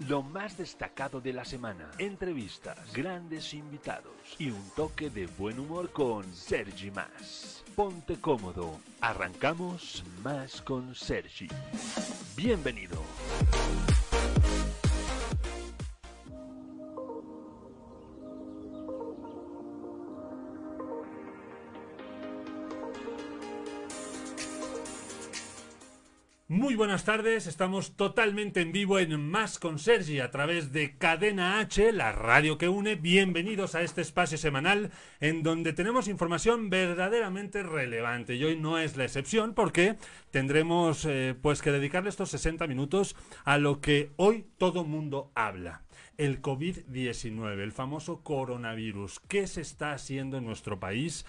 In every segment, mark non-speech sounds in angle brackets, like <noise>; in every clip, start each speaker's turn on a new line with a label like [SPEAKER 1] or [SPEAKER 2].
[SPEAKER 1] Lo más destacado de la semana, entrevistas, grandes invitados y un toque de buen humor con Sergi Más. Ponte cómodo, arrancamos Más con Sergi. Bienvenido.
[SPEAKER 2] Muy buenas tardes, estamos totalmente en vivo en Más con Sergi a través de Cadena H, la radio que une. Bienvenidos a este espacio semanal en donde tenemos información verdaderamente relevante y hoy no es la excepción porque tendremos eh, pues que dedicarle estos 60 minutos a lo que hoy todo mundo habla. El COVID-19, el famoso coronavirus. ¿Qué se está haciendo en nuestro país?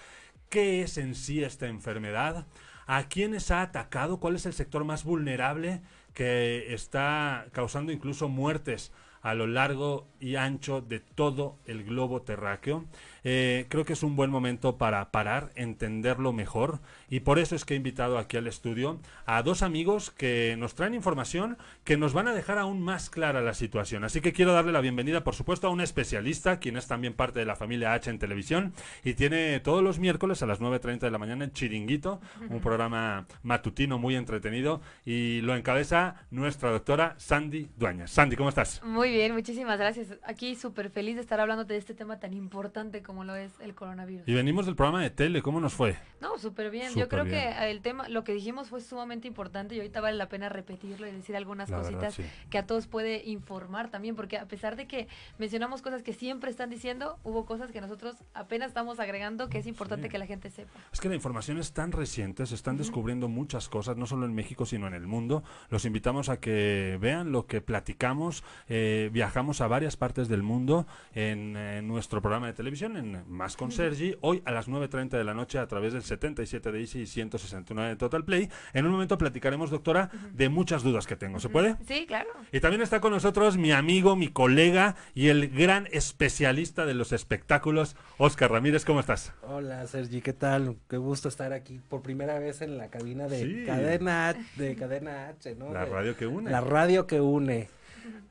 [SPEAKER 2] ¿Qué es en sí esta enfermedad? ¿A quiénes ha atacado? ¿Cuál es el sector más vulnerable que está causando incluso muertes a lo largo y ancho de todo el globo terráqueo? Eh, creo que es un buen momento para parar, entenderlo mejor y por eso es que he invitado aquí al estudio a dos amigos que nos traen información que nos van a dejar aún más clara la situación. Así que quiero darle la bienvenida, por supuesto, a un especialista, quien es también parte de la familia H en televisión y tiene todos los miércoles a las 9.30 de la mañana en Chiringuito, un programa matutino muy entretenido y lo encabeza nuestra doctora Sandy Dueñas. Sandy, ¿cómo estás?
[SPEAKER 3] Muy bien, muchísimas gracias. Aquí súper feliz de estar hablando de este tema tan importante como como lo es el coronavirus.
[SPEAKER 2] Y venimos del programa de tele, ¿cómo nos fue?
[SPEAKER 3] No, súper bien. Yo creo que el tema, lo que dijimos fue sumamente importante y ahorita vale la pena repetirlo y decir algunas cositas que a todos puede informar también, porque a pesar de que mencionamos cosas que siempre están diciendo, hubo cosas que nosotros apenas estamos agregando que es importante que la gente sepa.
[SPEAKER 2] Es que la información es tan reciente, se están descubriendo muchas cosas, no solo en México, sino en el mundo. Los invitamos a que vean lo que platicamos. Eh, viajamos a varias partes del mundo en, en nuestro programa de televisión, en más con Sergi, hoy a las 9.30 de la noche a través del 77 de Easy y 169 de Total Play. En un momento platicaremos, doctora, de muchas dudas que tengo. ¿Se puede?
[SPEAKER 3] Sí, claro.
[SPEAKER 2] Y también está con nosotros mi amigo, mi colega y el gran especialista de los espectáculos, Oscar Ramírez. ¿Cómo estás?
[SPEAKER 4] Hola, Sergi, ¿qué tal? Qué gusto estar aquí por primera vez en la cabina de Cadena de Cadena H, ¿no?
[SPEAKER 2] La radio que une.
[SPEAKER 4] La radio que une.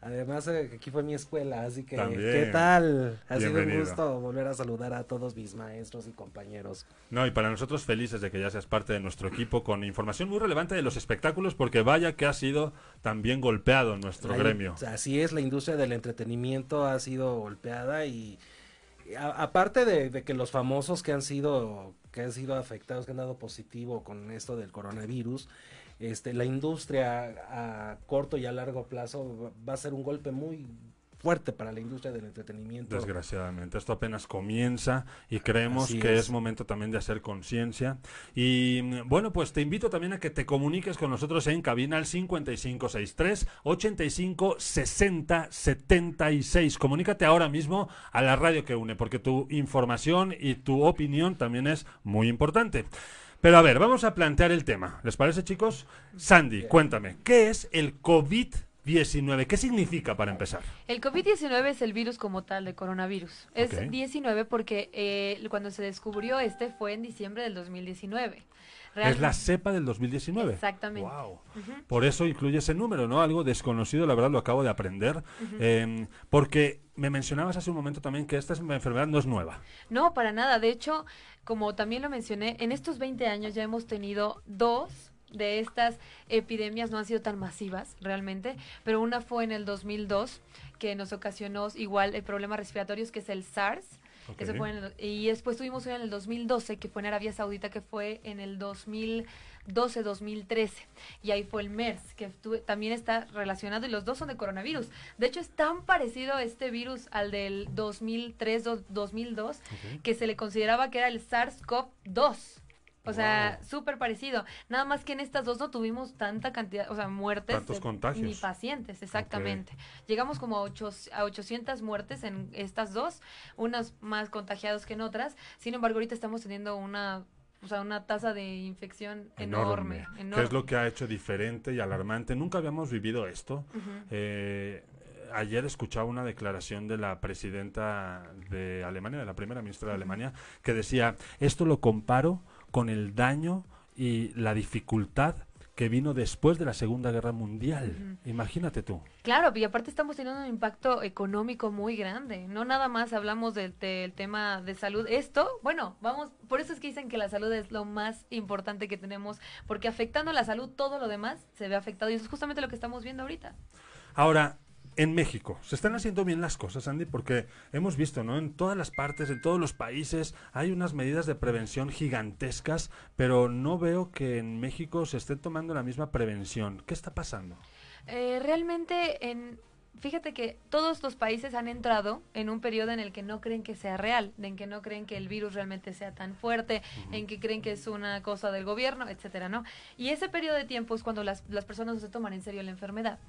[SPEAKER 4] Además, eh, aquí fue mi escuela, así que, ¿qué tal? Ha sido un gusto volver a saludar a todos mis maestros y compañeros.
[SPEAKER 2] No, y para nosotros felices de que ya seas parte de nuestro equipo con información muy relevante de los espectáculos, porque vaya que ha sido también golpeado nuestro gremio.
[SPEAKER 4] Así es, la industria del entretenimiento ha sido golpeada y aparte de, de, que los famosos que han sido que han sido afectados, que han dado positivo con esto del coronavirus, este, la industria a corto y a largo plazo va a ser un golpe muy fuerte para la industria del entretenimiento.
[SPEAKER 2] Desgraciadamente, esto apenas comienza y creemos que es. momento también de hacer conciencia. Y mm, bueno, pues te invito también a que te comuniques con nosotros en cabina al 5563 85 60 76. Comunícate ahora mismo a la radio que une, porque tu información y tu opinión también es muy importante. Pero a ver, vamos a plantear el tema. ¿Les parece, chicos? Sandy, cuéntame, ¿qué es el COVID-19? ¿Qué significa para empezar?
[SPEAKER 3] El COVID-19 es el virus como tal de coronavirus. Es 19 porque eh, cuando se descubrió este fue en diciembre del 2019.
[SPEAKER 2] Es la cepa del 2019.
[SPEAKER 3] Exactamente.
[SPEAKER 2] Wow. Por eso incluye ese número, ¿no? Algo desconocido, la verdad lo acabo de aprender. Em, porque me mencionabas hace un momento también que esta enfermedad no es nueva.
[SPEAKER 3] No, para nada. De hecho, como también lo mencioné, en estos 20 años ya hemos tenido dos de estas epidemias no han sido tan masivas realmente, pero una fue en el 2002 que nos ocasionó igual el problema respiratorios que es el SARS y después tuvimos una en el 2012, que fue en Arabia Saudita, que fue en el 2012-2013. Y ahí fue el MERS, que también está relacionado, y los dos son de coronavirus. De hecho, es tan parecido este virus al del 2003-2002, que se le consideraba que era el SARS-CoV-2 O sea, súper parecido. Nada más que en estas dos no tuvimos tanta cantidad, o sea, muertes.
[SPEAKER 2] Tantos contagios.
[SPEAKER 3] Ni pacientes, exactamente. Llegamos como a, ocho, a 800 muertes en estas dos, unas más contagiados que en otras. Sin embargo, ahorita estamos teniendo una o sea, una tasa de infección enorme,
[SPEAKER 2] ¿Qué es lo que ha hecho diferente y alarmante? Nunca habíamos vivido esto. eh, ayer escuchaba una declaración de la presidenta de Alemania, de la primera ministra de Alemania, que decía, esto lo comparo con el daño y la dificultad que vino después de la Segunda Guerra Mundial. Imagínate tú.
[SPEAKER 3] Claro, y aparte estamos teniendo un impacto económico muy grande. No nada más hablamos del, del, tema de salud. Esto, bueno, vamos, por eso es que dicen que la salud es lo más importante que tenemos, porque afectando la salud todo lo demás se ve afectado y eso es justamente lo que estamos viendo ahorita.
[SPEAKER 2] Ahora, en México se están haciendo bien las cosas, Andy, porque hemos visto, ¿no? En todas las partes, en todos los países, hay unas medidas de prevención gigantescas, pero no veo que en México se esté tomando la misma prevención. ¿Qué está pasando?
[SPEAKER 3] Eh, realmente en fíjate que todos los países han entrado en un periodo en el que no creen que sea real, en que no creen que el virus realmente sea tan fuerte, uh -huh. en que creen que es una cosa del gobierno, etcétera, ¿no? Y ese periodo de tiempo es cuando las, las personas no se toman en serio la enfermedad.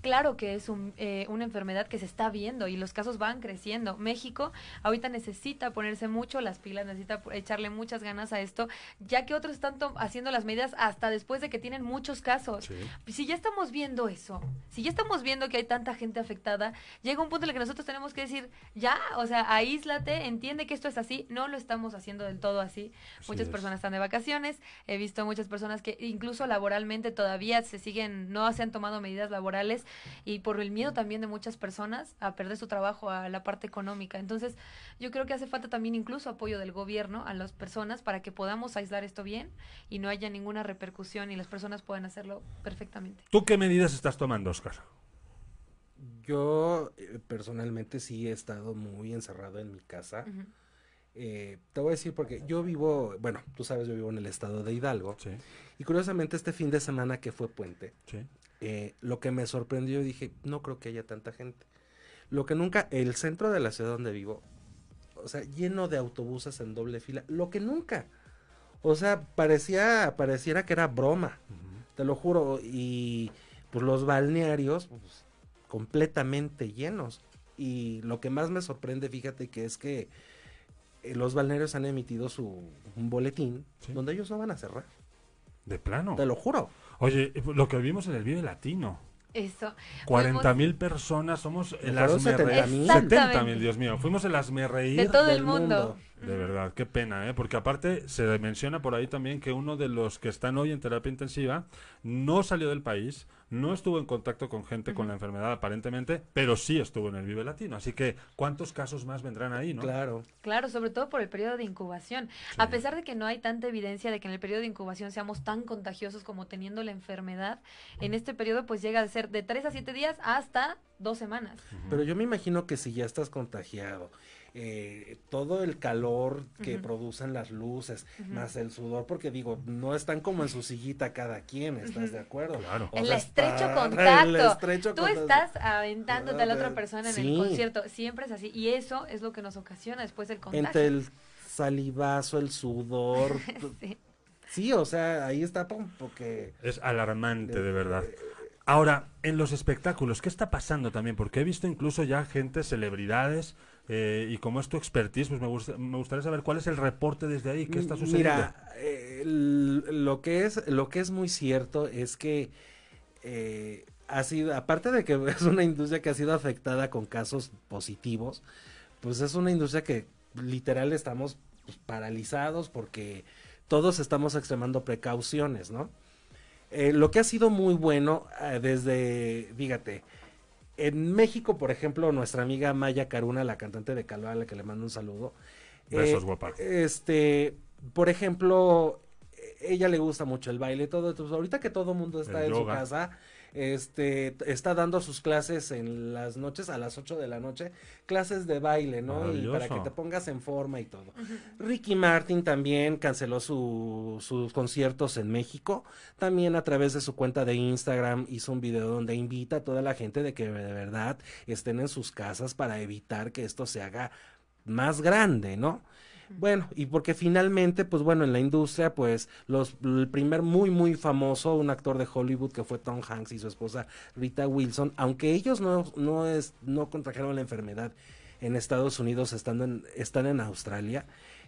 [SPEAKER 3] Claro que es un, eh, una enfermedad que se está viendo y los casos van creciendo. México ahorita necesita ponerse mucho las pilas, necesita echarle muchas ganas a esto, ya que otros están haciendo las medidas hasta después de que tienen muchos casos. Sí. Si ya estamos viendo eso, si ya estamos viendo que hay tanta gente afectada, llega un punto en el que nosotros tenemos que decir, ya, o sea, aíslate, entiende que esto es así, no lo estamos haciendo del todo así. Sí muchas es. personas están de vacaciones, he visto muchas personas que incluso laboralmente todavía se siguen, no se han tomado medidas laborales y por el miedo también de muchas personas a perder su trabajo, a la parte económica. Entonces, yo creo que hace falta también incluso apoyo del gobierno a las personas para que podamos aislar esto bien y no haya ninguna repercusión y las personas puedan hacerlo perfectamente.
[SPEAKER 2] ¿Tú qué medidas estás tomando, Oscar?
[SPEAKER 4] Yo eh, personalmente sí he estado muy encerrado en mi casa. Uh -huh. eh, te voy a decir porque yo vivo, bueno, tú sabes, yo vivo en el estado de Hidalgo.
[SPEAKER 2] Sí.
[SPEAKER 4] Y curiosamente este fin de semana que fue puente,
[SPEAKER 2] sí.
[SPEAKER 4] Eh, lo que me sorprendió, dije, no creo que haya tanta gente. Lo que nunca, el centro de la ciudad donde vivo, o sea, lleno de autobuses en doble fila, lo que nunca. O sea, parecía, pareciera que era broma, uh -huh. te lo juro. Y pues los balnearios, pues, completamente llenos. Y lo que más me sorprende, fíjate, que es que eh, los balnearios han emitido su un boletín ¿Sí? donde ellos no van a cerrar.
[SPEAKER 2] De plano.
[SPEAKER 4] Te lo juro.
[SPEAKER 2] Oye, lo que vimos en el Vive Latino.
[SPEAKER 3] Eso.
[SPEAKER 2] 40 mil personas, somos el hazme
[SPEAKER 4] 70
[SPEAKER 2] reír. 70 mil, Dios mío. Fuimos el hazme reír.
[SPEAKER 3] De todo el mundo. mundo.
[SPEAKER 2] De verdad, qué pena, ¿eh? Porque aparte se menciona por ahí también que uno de los que están hoy en terapia intensiva no salió del país, no estuvo en contacto con gente uh -huh. con la enfermedad aparentemente, pero sí estuvo en el Vive Latino. Así que, ¿cuántos casos más vendrán ahí, no?
[SPEAKER 4] Claro.
[SPEAKER 3] Claro, sobre todo por el periodo de incubación. Sí. A pesar de que no hay tanta evidencia de que en el periodo de incubación seamos tan contagiosos como teniendo la enfermedad, en este periodo pues llega a ser de 3 a 7 días hasta dos semanas.
[SPEAKER 4] Uh -huh. Pero yo me imagino que si ya estás contagiado, eh, todo el calor que uh -huh. producen las luces, uh -huh. más el sudor, porque digo, no están como en su sillita cada quien, ¿estás de acuerdo?
[SPEAKER 2] Claro.
[SPEAKER 3] El estrecho contacto. El estrecho Tú contacto. estás aventándote a la otra persona en sí. el concierto, siempre es así, y eso es lo que nos ocasiona después el contagio.
[SPEAKER 4] Entre el salivazo, el sudor. <laughs> sí. sí. o sea, ahí está porque...
[SPEAKER 2] Es alarmante, de verdad. Ahora, en los espectáculos, ¿qué está pasando también? Porque he visto incluso ya gente, celebridades, eh, y como es tu expertise, pues me, gusta, me, gustaría saber cuál es el reporte desde ahí, qué está sucediendo.
[SPEAKER 4] Mira, eh, lo que es lo que es muy cierto es que eh, ha sido, aparte de que <laughs> es una industria que ha sido afectada con casos positivos, pues es una industria que literal estamos pues, paralizados porque todos estamos extremando precauciones, ¿no? Eh, lo que ha sido muy bueno desde, fíjate, en México, por ejemplo, nuestra amiga Maya Caruna, la cantante de Calva, a la que le mando un saludo.
[SPEAKER 2] Besos, eh, guapa.
[SPEAKER 4] Este, por ejemplo, ella le gusta mucho el baile, todo. Entonces, ahorita que todo el mundo está el en yoga. su casa, este, está dando sus clases en las noches, a las 8 de la noche, clases de baile, ¿no? Y para que te pongas en forma y todo. Uh -huh. Ricky Martin también canceló su, sus conciertos en México, también a través de su cuenta de Instagram hizo un video donde invita a toda la gente de que de verdad estén en sus casas para evitar que esto se haga más grande, ¿no? Bueno, y porque finalmente, pues bueno, en la industria, pues los, el primer muy, muy famoso, un actor de Hollywood que fue Tom Hanks y su esposa Rita Wilson, aunque ellos no, no, es, no contrajeron la enfermedad en Estados Unidos, estando en, están en Australia,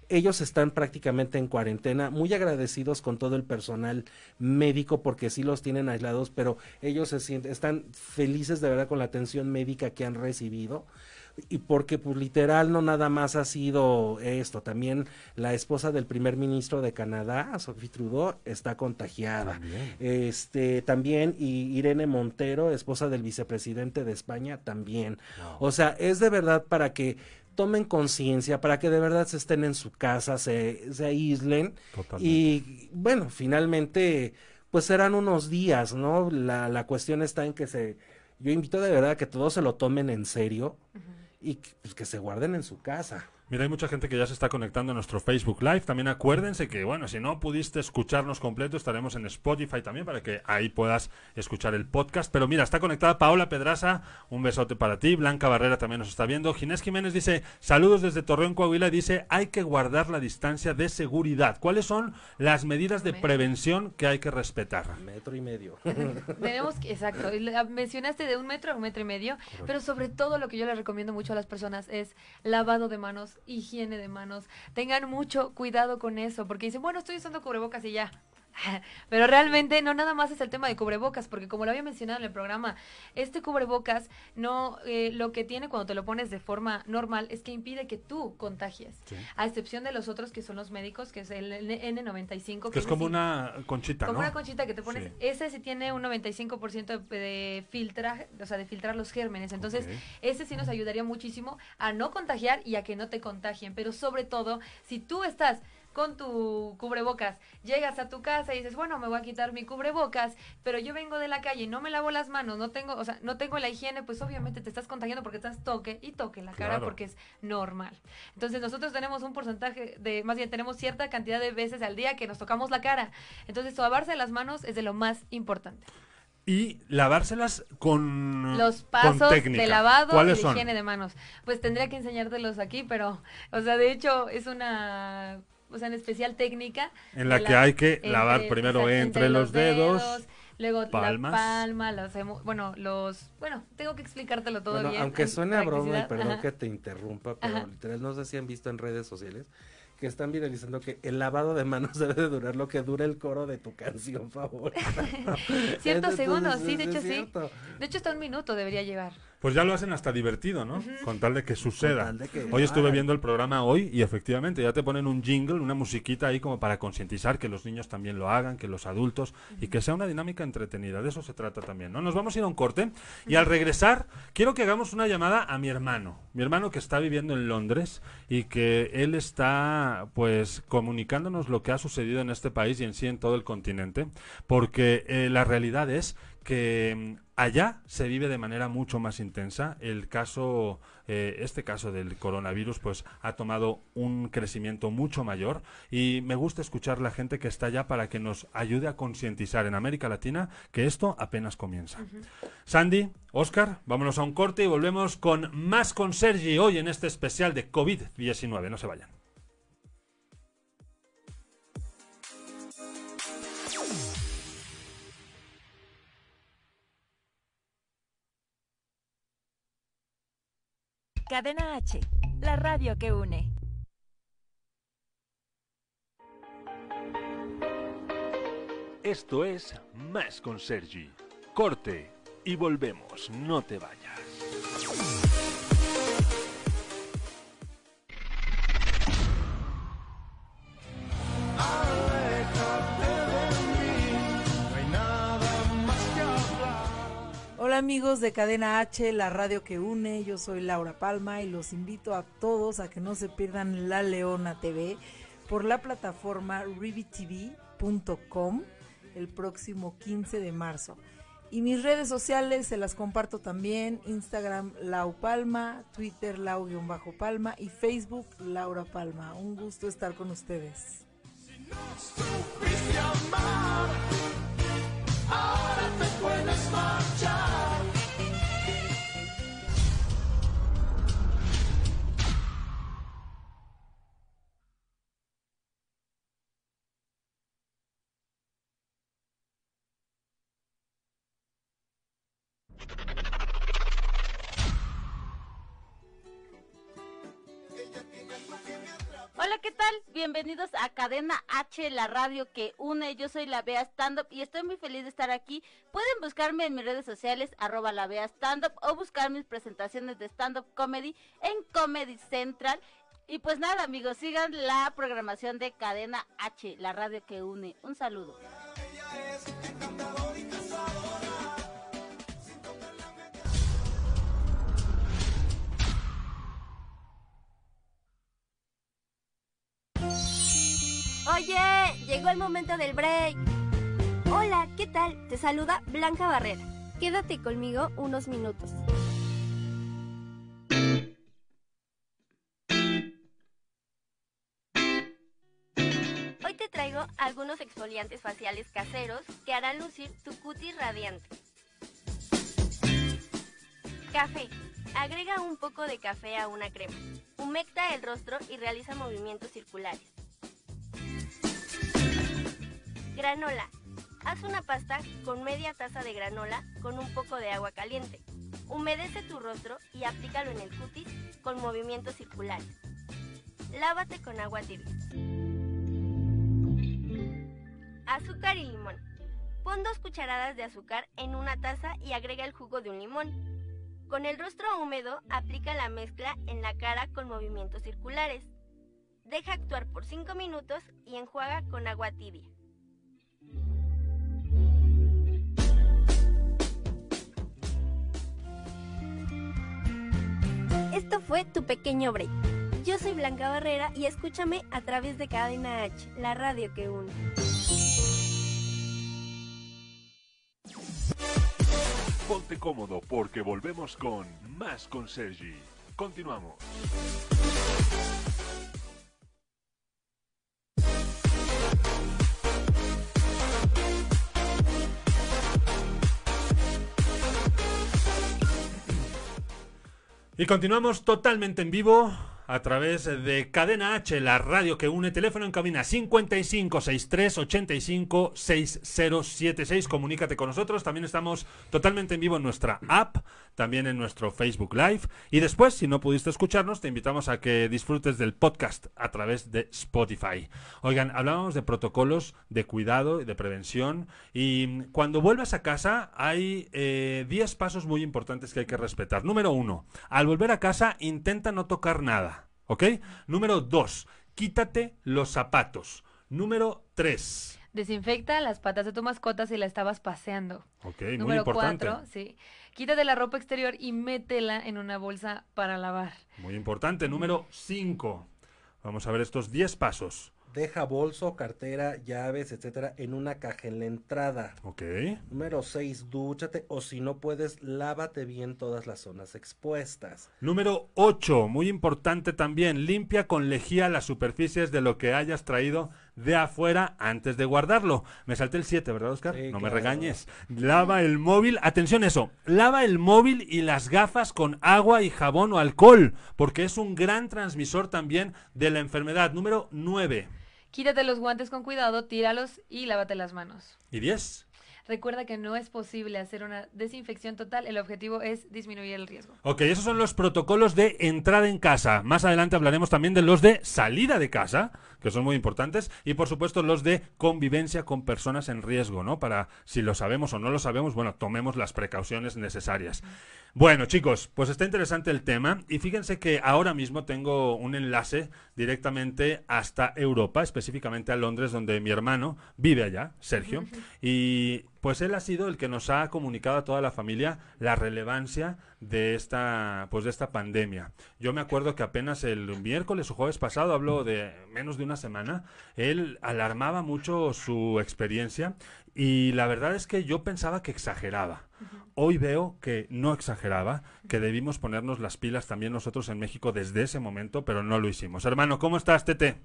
[SPEAKER 4] ellos están prácticamente en cuarentena, muy agradecidos con todo el personal médico porque sí los tienen aislados, pero ellos se sienten, están felices de verdad con la atención médica que han recibido y porque pues literal no nada más ha sido esto, también la esposa del primer ministro de Canadá, Sophie Trudeau, está contagiada.
[SPEAKER 2] También.
[SPEAKER 4] Este también y Irene Montero, esposa del vicepresidente de España, también. O sea, es de verdad para que tomen conciencia, para que de verdad se estén en su casa, se, se aíslen
[SPEAKER 2] Totalmente.
[SPEAKER 4] y bueno, finalmente pues serán unos días, ¿no? La, la cuestión está en que se, yo invito de verdad a que todos se lo tomen en serio y que, pues, que se guarden en su casa.
[SPEAKER 2] Mira, hay mucha gente que ya se está conectando a nuestro Facebook Live. También acuérdense que, bueno, si no pudiste escucharnos completo, estaremos en Spotify también para que ahí puedas escuchar el podcast. Pero mira, está conectada Paola Pedraza, un besote para ti. Blanca Barrera también nos está viendo. Ginés Jiménez dice, saludos desde Torreón, Coahuila. y Dice, hay que guardar la distancia de seguridad. ¿Cuáles son las medidas de prevención que hay que respetar?
[SPEAKER 4] Metro y medio. <laughs>
[SPEAKER 3] Tenemos que, exacto, mencionaste de un metro a un metro y medio, pero sobre todo lo que yo les recomiendo mucho a las personas es lavado de manos, higiene de manos. Tengan mucho cuidado con eso, porque dicen, bueno, estoy usando cubrebocas y ya. <laughs> Pero realmente no nada más es el tema de cubrebocas, porque como lo había mencionado en el programa, este cubrebocas no eh, lo que tiene cuando te lo pones de forma normal es que impide que tú contagies,
[SPEAKER 2] Sí.
[SPEAKER 3] a excepción de los otros que son los médicos, que es el N95,
[SPEAKER 2] Que es
[SPEAKER 3] ese
[SPEAKER 2] como una conchita,
[SPEAKER 3] como
[SPEAKER 2] ¿no?
[SPEAKER 3] una conchita que te pones,
[SPEAKER 2] Sí.
[SPEAKER 3] ese sí tiene un 95% de, de filtrar, o sea, de filtrar los gérmenes. Entonces, ese sí nos ayudaría muchísimo a no contagiar y a que no te contagien. Pero sobre todo, si tú estás con tu cubrebocas, llegas a tu casa y dices, bueno, me voy a quitar mi cubrebocas, pero yo vengo de la calle y no me lavo las manos, no tengo, o sea, no tengo la higiene, pues obviamente te estás contagiando porque estás toque y toque la cara
[SPEAKER 2] Claro.
[SPEAKER 3] porque es normal. Entonces nosotros tenemos un porcentaje de, más bien tenemos cierta cantidad de veces al día que nos tocamos la cara. Entonces lavarse las manos es de lo más importante.
[SPEAKER 2] Y lavárselas con
[SPEAKER 3] Los
[SPEAKER 2] con
[SPEAKER 3] pasos
[SPEAKER 2] técnica.
[SPEAKER 3] de lavado y
[SPEAKER 2] ¿Cuáles
[SPEAKER 3] de
[SPEAKER 2] son?
[SPEAKER 3] higiene de manos. Pues tendría que enseñártelos aquí, pero, o sea, de hecho es una, o sea, en especial técnica.
[SPEAKER 2] En la que hay que lavar primero
[SPEAKER 3] exacto,
[SPEAKER 2] entre los dedos,
[SPEAKER 3] luego
[SPEAKER 2] palmas.
[SPEAKER 3] la palma, los, bueno, los, bueno, tengo que explicártelo todo
[SPEAKER 4] Bueno,
[SPEAKER 3] bien.
[SPEAKER 4] aunque
[SPEAKER 3] en
[SPEAKER 4] suene a broma y perdón
[SPEAKER 3] Ajá.
[SPEAKER 4] que te interrumpa, pero
[SPEAKER 3] Ajá.
[SPEAKER 4] literal no sé si han visto en redes sociales que están viralizando que el lavado de manos <laughs> debe de durar lo que dura el coro de tu canción favorita. <laughs>
[SPEAKER 3] Ciertos segundos, sí, de hecho sí. De hecho hasta un minuto debería llevar.
[SPEAKER 2] Pues ya lo hacen hasta divertido, ¿no? Con tal de que suceda.
[SPEAKER 4] tal de que
[SPEAKER 2] hoy estuve viendo el programa hoy y efectivamente ya te ponen un jingle, una musiquita ahí como para concientizar que los niños también lo hagan, que los adultos y que sea una dinámica entretenida. De eso se trata también, ¿no? Nos vamos a ir a un corte y al regresar quiero que hagamos una llamada a mi hermano, mi hermano que está viviendo en Londres y que él está pues comunicándonos lo que ha sucedido en este país y en sí en todo el continente, porque eh, la realidad es que mm, allá se vive de manera mucho más intensa. El caso, eh, este caso del coronavirus, pues ha tomado un crecimiento mucho mayor y me gusta escuchar la gente que está allá para que nos ayude a concientizar en América Latina que esto apenas comienza. Sandy, Oscar, vámonos a un corte y volvemos con más con Sergi hoy en este especial de COVID-19. No se vayan.
[SPEAKER 5] Cadena H, la radio que une.
[SPEAKER 1] Esto es Más con Sergi. Corte y volvemos, no te vayas.
[SPEAKER 6] Amigos de Cadena H, la radio que une, yo soy Laura Palma y los invito a todos a que no se pierdan La Leona TV por la plataforma rivitv.com el próximo 15 de marzo. Y mis redes sociales se las comparto también, Instagram Lau Palma, Twitter Lau-Palma y Facebook Laura Palma. Un gusto estar con ustedes.
[SPEAKER 7] Hola, Bienvenidos a Cadena H, la radio que une. Yo soy la Bea Stand Up y estoy muy feliz de estar aquí. Pueden buscarme en mis redes sociales, arroba la Bea Stand Up, o buscar mis presentaciones de stand up comedy en Comedy Central. Y pues nada, amigos, sigan la programación de Cadena H, la radio que une. Un saludo.
[SPEAKER 8] Oye, llegó el momento del break. Hola, ¿qué tal? Te saluda Blanca Barrera. Quédate conmigo unos minutos. Hoy te traigo algunos exfoliantes faciales caseros que harán lucir tu cutis radiante. Café. Agrega un poco de café a una crema. Humecta el rostro y realiza movimientos circulares. Granola. Haz una pasta con media taza de granola con un poco de agua caliente. Humedece tu rostro y aplícalo en el cutis con movimientos circulares. Lávate con agua tibia. Azúcar y limón. Pon dos cucharadas de azúcar en una taza y agrega el jugo de un limón. Con el rostro húmedo, aplica la mezcla en la cara con movimientos circulares. Deja actuar por 5 minutos y enjuaga con agua tibia. Esto fue tu pequeño break. Yo soy Blanca Barrera y escúchame a través de Cadena H, la radio que une.
[SPEAKER 1] Ponte cómodo porque volvemos con Más con Sergi. Continuamos.
[SPEAKER 2] Y continuamos totalmente en vivo a través de Cadena H, la radio que une teléfono en cabina 5563 85 6076. Comunícate con nosotros. También estamos totalmente en vivo en nuestra app, también en nuestro Facebook Live. Y después, si no pudiste escucharnos, te invitamos a que disfrutes del podcast a través de Spotify. Oigan, hablábamos de protocolos de cuidado y de prevención. Y cuando vuelvas a casa, hay 10 eh, pasos muy importantes que hay que respetar. Número uno, al volver a casa, intenta no tocar nada. ¿Ok? Número dos, quítate los zapatos. Número tres.
[SPEAKER 3] Desinfecta las patas de tu mascota si la estabas paseando.
[SPEAKER 2] Ok, muy
[SPEAKER 3] Número
[SPEAKER 2] importante.
[SPEAKER 3] cuatro, sí. Quítate la ropa exterior y métela en una bolsa para lavar.
[SPEAKER 2] Muy importante. Número cinco. Vamos a ver estos 10 pasos.
[SPEAKER 4] Deja bolso, cartera, llaves, etcétera, en una caja en la entrada.
[SPEAKER 2] Ok.
[SPEAKER 4] Número 6, dúchate o si no puedes, lávate bien todas las zonas expuestas.
[SPEAKER 2] Número 8, muy importante también, limpia con lejía las superficies de lo que hayas traído de afuera antes de guardarlo. Me salté el 7, ¿verdad, Oscar?
[SPEAKER 4] Sí,
[SPEAKER 2] no me regañes. Lava el móvil, atención eso, lava el móvil y las gafas con agua y jabón o alcohol, porque es un gran transmisor también de la enfermedad. Número 9
[SPEAKER 3] Quítate los guantes con cuidado, tíralos y lávate las manos.
[SPEAKER 2] y 10.
[SPEAKER 3] Recuerda que no es posible hacer una desinfección total, el objetivo es disminuir el riesgo.
[SPEAKER 2] Ok, esos son los protocolos de entrada en casa. Más adelante hablaremos también de los de salida de casa, que son muy importantes, y por supuesto los de convivencia con personas en riesgo, ¿no? Para si lo sabemos o no lo sabemos, bueno, tomemos las precauciones necesarias. Bueno, chicos, pues está interesante el tema y fíjense que ahora mismo tengo un enlace directamente hasta Europa, específicamente a Londres, donde mi hermano vive allá, Sergio, y pues él ha sido el que nos ha comunicado a toda la familia la relevancia de esta pues de esta pandemia. Yo me acuerdo que apenas el miércoles o jueves pasado, hablo de menos de una semana, él alarmaba mucho su experiencia y la verdad es que yo pensaba que exageraba. Hoy veo que no exageraba, que debimos ponernos las pilas también nosotros en México desde ese momento, pero no lo hicimos. Hermano, ¿cómo estás, Tete?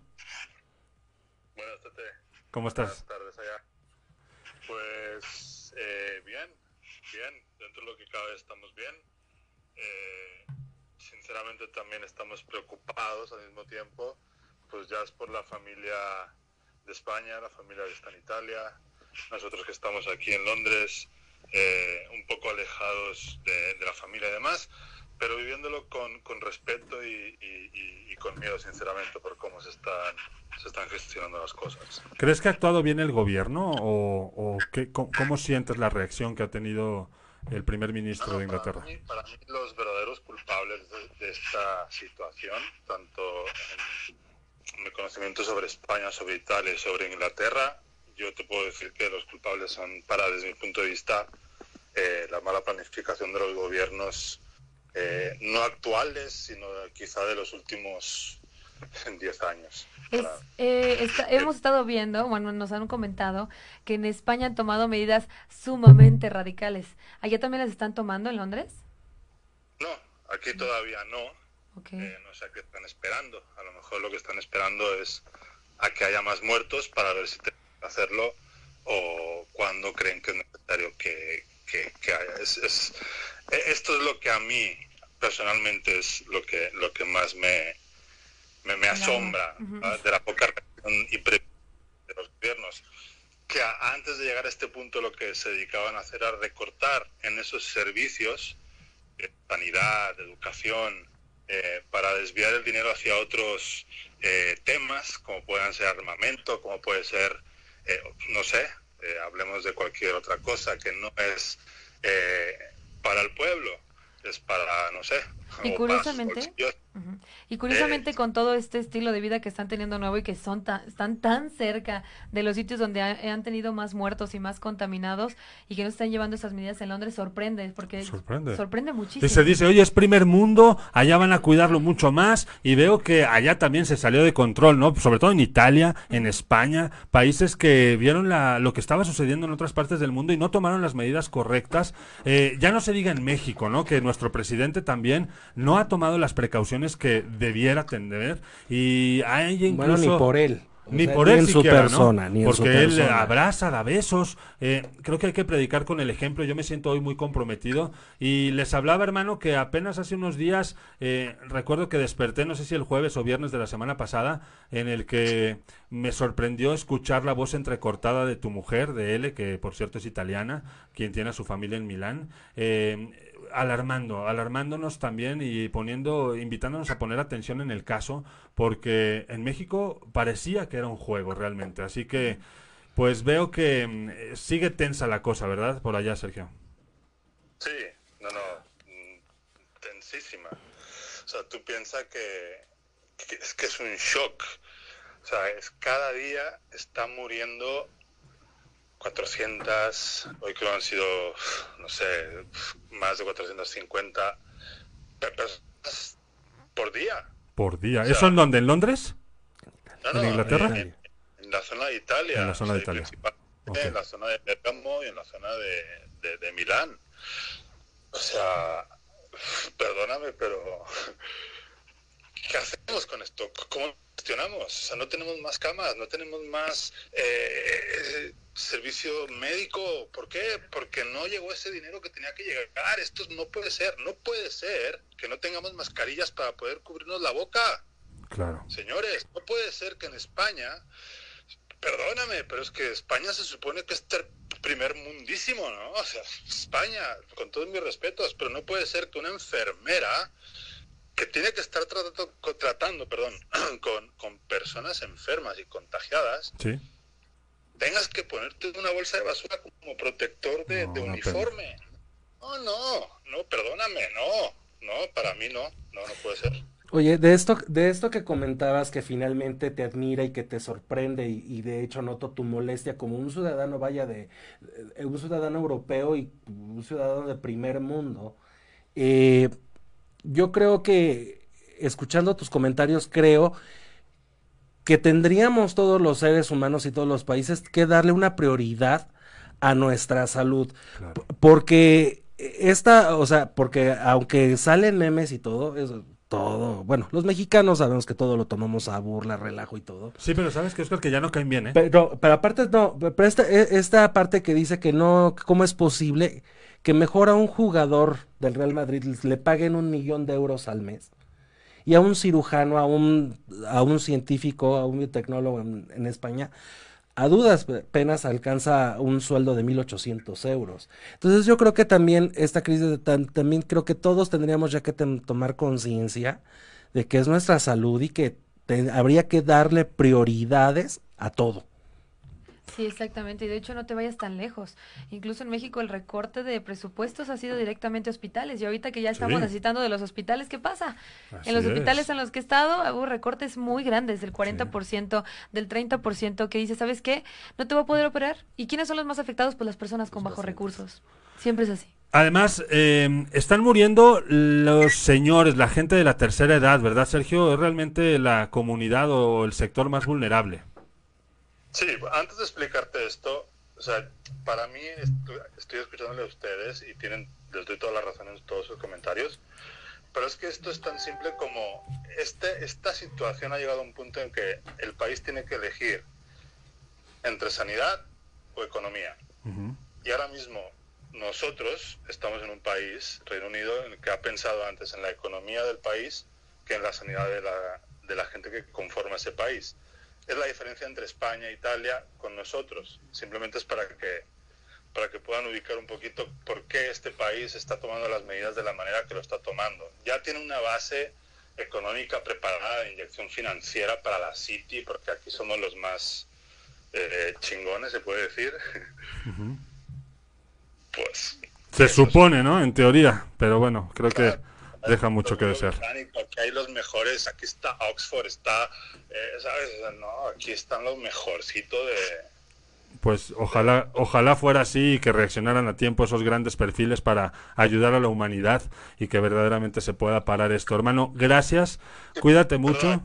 [SPEAKER 9] Buenas Tete.
[SPEAKER 2] ¿Cómo estás?
[SPEAKER 9] Buenas. Pues eh, bien, bien. Dentro de lo que cabe estamos bien. Eh, sinceramente también estamos preocupados al mismo tiempo. Pues ya es por la familia de España, la familia que está en Italia, nosotros que estamos aquí en Londres. eh, un poco alejados de, de la familia y demás, pero viviéndolo con, con respeto y, y- y con miedo, sinceramente, por cómo se están, se están gestionando las cosas.
[SPEAKER 2] ¿Crees que ha actuado bien el gobierno o, o qué, cómo, cómo sientes la reacción que ha tenido el primer ministro
[SPEAKER 9] No,
[SPEAKER 2] de
[SPEAKER 9] no,
[SPEAKER 2] Inglaterra?
[SPEAKER 9] Para mí, para mí los verdaderos culpables de, de esta situación, tanto en mi conocimiento sobre España, sobre Italia y sobre Inglaterra, yo te puedo decir que los culpables son, para desde mi punto de vista, eh, la mala planificación de los gobiernos, eh, no actuales, sino quizá de los últimos <laughs> 10 años.
[SPEAKER 3] Es, eh, está- <laughs> hemos estado viendo, bueno, nos han comentado que en España han tomado medidas sumamente radicales. ¿Allá también las están tomando en Londres?
[SPEAKER 9] No, aquí todavía no.
[SPEAKER 3] Ok.
[SPEAKER 9] Eh, no sé a qué están esperando. A lo mejor lo que están esperando es a que haya más muertos para ver si tienen que hacerlo o cuando creen que es necesario que, que- que haya. Es, es- esto es lo que a mí personalmente es lo que, lo que más me, me, me asombra de la poca reacción y de los gobiernos que a- antes de llegar a este punto lo que se dedicaban a hacer era recortar en esos servicios de sanidad, de educación, eh, para desviar el dinero hacia otros eh, temas, como puedan ser armamento, como puede ser, eh, no sé, eh, hablemos de cualquier otra cosa que no es eh, para el pueblo, es para, no sé,
[SPEAKER 3] Y curiosamente-. Y curiosamente con todo este estilo de vida que están teniendo nuevo y que son tan, están tan cerca de los sitios donde ha- han tenido más muertos y más contaminados y que no están llevando esas medidas en Londres, sorprende, porque
[SPEAKER 2] Sorprende.
[SPEAKER 3] sorprende muchísimo.
[SPEAKER 2] Y se dice, oye, es primer mundo, allá van a cuidarlo mucho más, y veo que allá también se salió de control, ¿no? Sobre todo en Italia, en España, países que vieron la, lo que estaba sucediendo en otras partes del mundo y no tomaron las medidas correctas. Eh, ya no se diga en México, ¿no? Que nuestro presidente también no ha tomado las precauciones que debiera tener, y hay incluso...
[SPEAKER 4] Bueno, ni por él. O
[SPEAKER 2] Ni
[SPEAKER 4] sea,
[SPEAKER 2] por
[SPEAKER 4] ni
[SPEAKER 2] él
[SPEAKER 4] en su persona, ni en su
[SPEAKER 2] Porque él
[SPEAKER 4] persona.
[SPEAKER 2] abraza, da besos. eh, creo que hay que predicar con el ejemplo. Yo me siento hoy muy comprometido. Y les hablaba, hermano, que apenas hace unos días, eh, recuerdo que desperté, no sé si el jueves o viernes de la semana pasada, en el que me sorprendió escuchar la voz entrecortada de tu mujer, de L, que por cierto es italiana, quien tiene a su familia en Milán. eh, alarmando, alarmándonos también y poniendo, invitándonos a poner atención en el caso, porque en México parecía que era un juego realmente. Así que, pues veo que mm, sigue tensa la cosa, ¿verdad? Por allá, Sergio.
[SPEAKER 9] Sí, no, no, mm, tensísima. O sea, tú piensas que, que es que es un shock. O sea, es cada día está muriendo 400, hoy creo han sido, no sé, más de 450 pe- personas por día.
[SPEAKER 2] Por día.
[SPEAKER 9] sea,
[SPEAKER 2] ¿Eso en dónde? ¿En Londres?
[SPEAKER 9] No,
[SPEAKER 2] ¿En
[SPEAKER 9] no,
[SPEAKER 2] Inglaterra?
[SPEAKER 9] En, en la zona de Italia.
[SPEAKER 2] En la zona de Italia.
[SPEAKER 9] En la zona de Bergamo y en la zona de, de, de Milán. O sea, perdóname, pero ¿qué hacemos con esto? ¿Cómo gestionamos? O sea, no tenemos más camas, no tenemos más eh, servicio médico. ¿Por qué? Porque no llegó ese dinero que tenía que llegar. Esto no puede ser. No puede ser que no tengamos mascarillas para poder cubrirnos la boca.
[SPEAKER 2] Claro.
[SPEAKER 9] Señores, no puede ser que en España, perdóname, pero es que España se supone que es ter- primer mundísimo, ¿no? O sea, España, con todos mis respetos, pero no puede ser que una enfermera que tiene que estar tratando, tratando perdón, <clears throat> con, con personas enfermas y contagiadas,
[SPEAKER 2] Sí.
[SPEAKER 9] tengas que ponerte una bolsa de basura como protector de,
[SPEAKER 2] No,
[SPEAKER 9] de
[SPEAKER 2] una
[SPEAKER 9] uniforme. No, no, no, perdóname, no, no, para mí no, no, no puede ser.
[SPEAKER 4] Oye, de esto, de esto que comentabas que finalmente te admira y que te sorprende y, y de hecho noto tu molestia como un ciudadano, vaya, de, de- un ciudadano europeo y un ciudadano de primer mundo, eh, yo creo que escuchando tus comentarios creo que tendríamos todos los seres humanos y todos los países que darle una prioridad a nuestra salud.
[SPEAKER 2] Claro.
[SPEAKER 4] Porque esta, o sea, porque aunque salen memes y todo, eso, todo, bueno, los mexicanos sabemos que todo lo tomamos a burla, relajo y todo.
[SPEAKER 2] Sí, pero sabes que Oscar que ya no caen bien, ¿eh?
[SPEAKER 4] Pero, pero aparte, no, pero esta, e- esta parte que dice que no, ¿cómo es posible que mejor a un jugador del Real Madrid le paguen un millón de euros al mes? Y a un cirujano, a un, a un científico, a un biotecnólogo en, España, a dudas penas alcanza un sueldo de 1.800 euros. Entonces yo creo que también esta crisis, también creo que todos tendríamos ya que tomar conciencia de que es nuestra salud y que habría que darle prioridades a todo.
[SPEAKER 3] Sí, exactamente. Y de hecho no te vayas tan lejos. Incluso en México el recorte de presupuestos ha sido directamente a hospitales. Y ahorita que ya estamos necesitando de los hospitales, ¿qué pasa? en los hospitales en los que he estado hubo recortes muy grandes, del 40%, del 30%, que dice, ¿sabes qué? No te voy a poder operar. ¿Y quiénes son los más afectados? Pues las personas con bajos recursos. Siempre es así.
[SPEAKER 2] Además, eh, están muriendo los señores, la gente de la tercera edad, ¿verdad, Sergio? Es realmente la comunidad o el sector más vulnerable.
[SPEAKER 9] Sí, antes de explicarte esto, o sea, para mí estoy, escuchándole a ustedes y tienen, les doy todas las razones en todos sus comentarios, pero es que esto es tan simple como este, esta situación ha llegado a un punto en que el país tiene que elegir entre sanidad o economía. Y ahora mismo nosotros estamos en un país, Reino Unido, en el que ha pensado antes en la economía del país que en la sanidad de la, de la gente que conforma ese país es la diferencia entre España e Italia con nosotros. Simplemente es para que, para que puedan ubicar un poquito por qué este país está tomando las medidas de la manera que lo está tomando. Ya tiene una base económica preparada de inyección financiera para la City, porque aquí somos los más eh, chingones, se puede decir. Pues.
[SPEAKER 2] Se supone, ¿no? En teoría, pero bueno, creo que deja mucho que desear.
[SPEAKER 9] Aquí hay los mejores, aquí está Oxford, está, eh, ¿sabes? No, aquí están los mejorcitos de...
[SPEAKER 2] Pues ojalá, ojalá fuera así y que reaccionaran a tiempo esos grandes perfiles para ayudar a la humanidad y que verdaderamente se pueda parar esto. Hermano, gracias, cuídate mucho.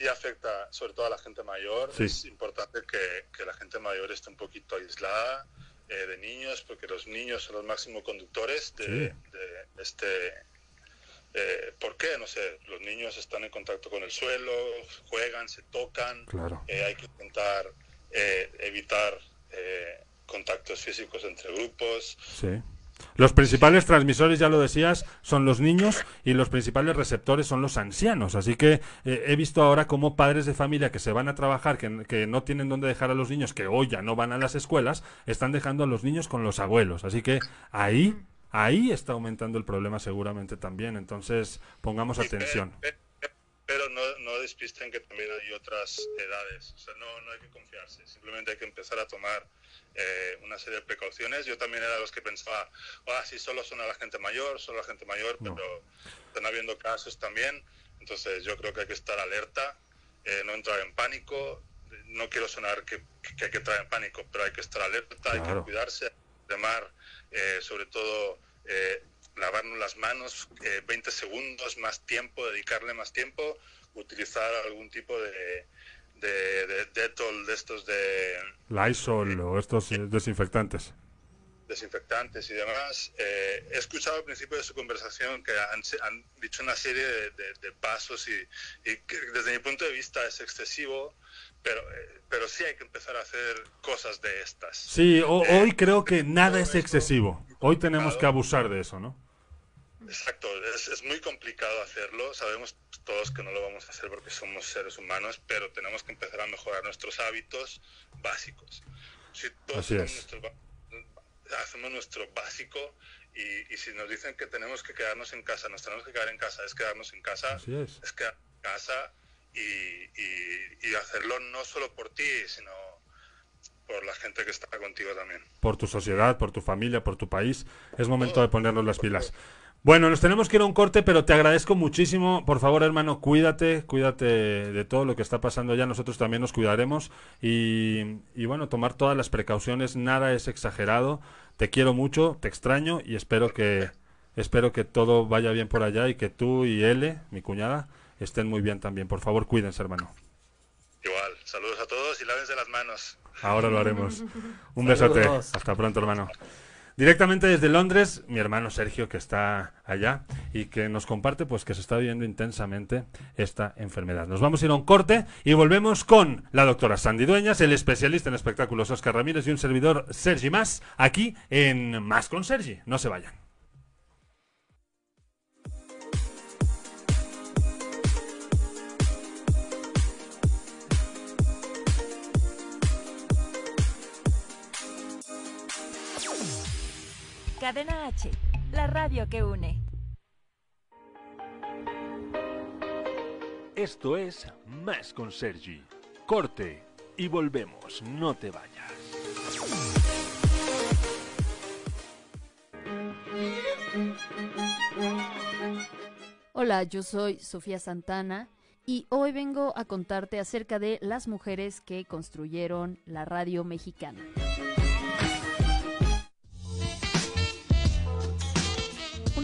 [SPEAKER 9] Y afecta sobre todo a la gente mayor. Es importante que, que, la gente mayor esté un poquito aislada eh, de niños, porque los niños son los máximos conductores de, de este eh, ¿Por qué? No sé, los niños están en contacto con el suelo, juegan, se tocan, eh, hay que intentar eh, evitar contactos físicos entre grupos.
[SPEAKER 2] Sí. Los principales transmisores, ya lo decías, son los niños y los principales receptores son los ancianos. Así que he visto ahora como padres de familia que se van a trabajar, que, que, no tienen dónde dejar a los niños, que hoy ya no van a las escuelas, están dejando a los niños con los abuelos. Así que ahí Ahí está aumentando el problema seguramente también, entonces pongamos atención.
[SPEAKER 9] Pero, no, no, despisten que también hay otras edades, o sea, no, no hay que confiarse, simplemente hay que empezar a tomar eh, una serie de precauciones. Yo también era de los que pensaba, ah, sí, solo son a la gente mayor, solo a la gente mayor, pero están habiendo casos también, entonces yo creo que hay que estar alerta, eh, no entrar en pánico, no quiero sonar que, que, hay que entrar en pánico, pero hay que estar alerta, hay que cuidarse, mar eh, sobre todo eh, lavarnos las manos 20 eh, segundos, más tiempo, dedicarle más tiempo, utilizar algún tipo de, de, de Dettol, de estos de...
[SPEAKER 2] Lysol o estos desinfectantes.
[SPEAKER 9] Desinfectantes y demás. he escuchado al principio de su conversación que han, han dicho una serie de, pasos y, y, que desde mi punto de vista es excesivo pero, eh, pero sí hay que empezar a hacer cosas de estas.
[SPEAKER 2] Sí, hoy creo que nada es excesivo. Hoy tenemos que abusar de eso, ¿no?
[SPEAKER 9] Exacto, es, es, muy complicado hacerlo. Sabemos todos que no lo vamos a hacer porque somos seres humanos, pero tenemos que empezar a mejorar nuestros hábitos básicos. Si todos Así es. hacemos nuestro básico y, y, si nos dicen que tenemos que quedarnos en casa, nos tenemos que quedar en casa, es quedarnos en casa,
[SPEAKER 2] Así es.
[SPEAKER 9] es en casa y, hacerlo no solo por ti, sino por la gente que está contigo también.
[SPEAKER 2] Por tu sociedad, por tu familia, por tu país. Es momento de ponernos las pilas. Bueno, nos tenemos que ir a un corte, pero te agradezco muchísimo. Por favor, hermano, cuídate, cuídate de todo lo que está pasando ya. Nosotros también nos cuidaremos. Y, y, bueno, tomar todas las precauciones. Nada es exagerado. Te quiero mucho, te extraño y espero que, espero que todo vaya bien por allá y que tú y Ele, mi cuñada, estén muy bien también. Por favor, cuídense, hermano.
[SPEAKER 9] Igual, saludos a todos y lávense las manos.
[SPEAKER 2] Ahora lo haremos. Un besote. Hasta pronto, hermano. Directamente desde Londres, mi hermano Sergio, que está allá y que nos comparte pues que se está viviendo intensamente esta enfermedad. Nos vamos a ir a un corte y volvemos con la doctora Sandy Dueñas, el especialista en espectáculos Oscar Ramírez y un servidor Sergi Más, aquí en Más con Sergi. No se vayan.
[SPEAKER 5] Cadena H, la radio que une.
[SPEAKER 1] Esto es Más con Sergi. Corte y volvemos, no te vayas.
[SPEAKER 10] Hola, yo soy Sofía Santana y hoy vengo a contarte acerca de las mujeres que construyeron la radio mexicana.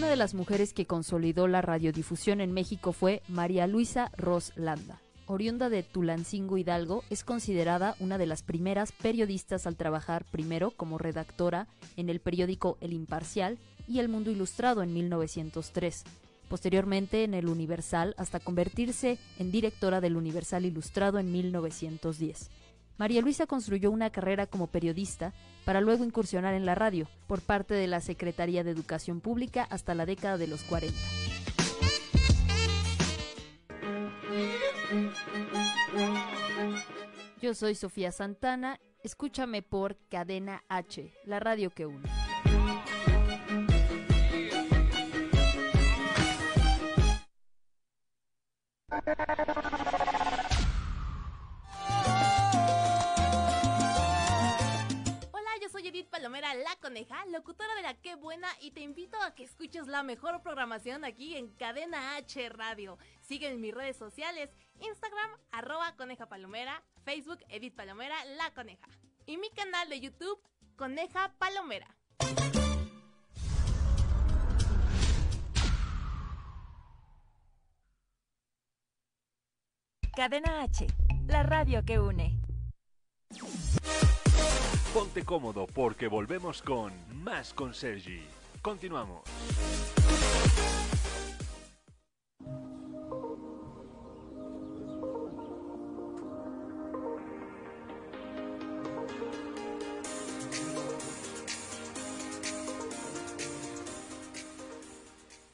[SPEAKER 10] Una de las mujeres que consolidó la radiodifusión en México fue María Luisa Ros Landa. Oriunda de Tulancingo Hidalgo, es considerada una de las primeras periodistas al trabajar primero como redactora en el periódico El Imparcial y El Mundo Ilustrado en 1903, posteriormente en El Universal hasta convertirse en directora del Universal Ilustrado en 1910. María Luisa construyó una carrera como periodista para luego incursionar en la radio por parte de la Secretaría de Educación Pública hasta la década de los 40. Yo soy Sofía Santana, escúchame por Cadena H, la radio que une.
[SPEAKER 11] Buena, y te invito a que escuches la mejor programación aquí en Cadena H Radio. Sigue en mis redes sociales, Instagram, arroba coneja palomera, Facebook, Edith Palomera, la coneja. Y mi canal de YouTube, Coneja Palomera.
[SPEAKER 5] Cadena H, la radio que une.
[SPEAKER 1] Ponte cómodo porque volvemos con Más con Sergi. Continuamos.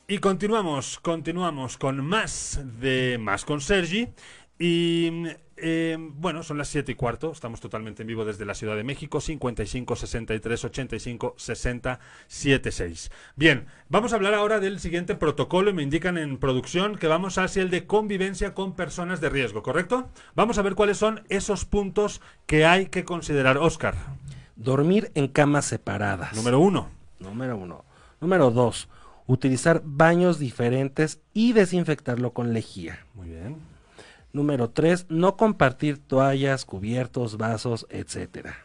[SPEAKER 2] Y continuamos, continuamos con más de Más con Sergi. Y eh, bueno, son las 7 y cuarto, estamos totalmente en vivo desde la Ciudad de México, 55 63 85 60 76. Bien, vamos a hablar ahora del siguiente protocolo, me indican en producción que vamos hacia el de convivencia con personas de riesgo, ¿correcto? Vamos a ver cuáles son esos puntos que hay que considerar. Oscar.
[SPEAKER 4] Dormir en camas separadas.
[SPEAKER 2] Número uno.
[SPEAKER 4] Número uno. Número dos. Utilizar baños diferentes y desinfectarlo con lejía.
[SPEAKER 2] Muy bien.
[SPEAKER 4] Número 3. No compartir toallas, cubiertos, vasos, etcétera.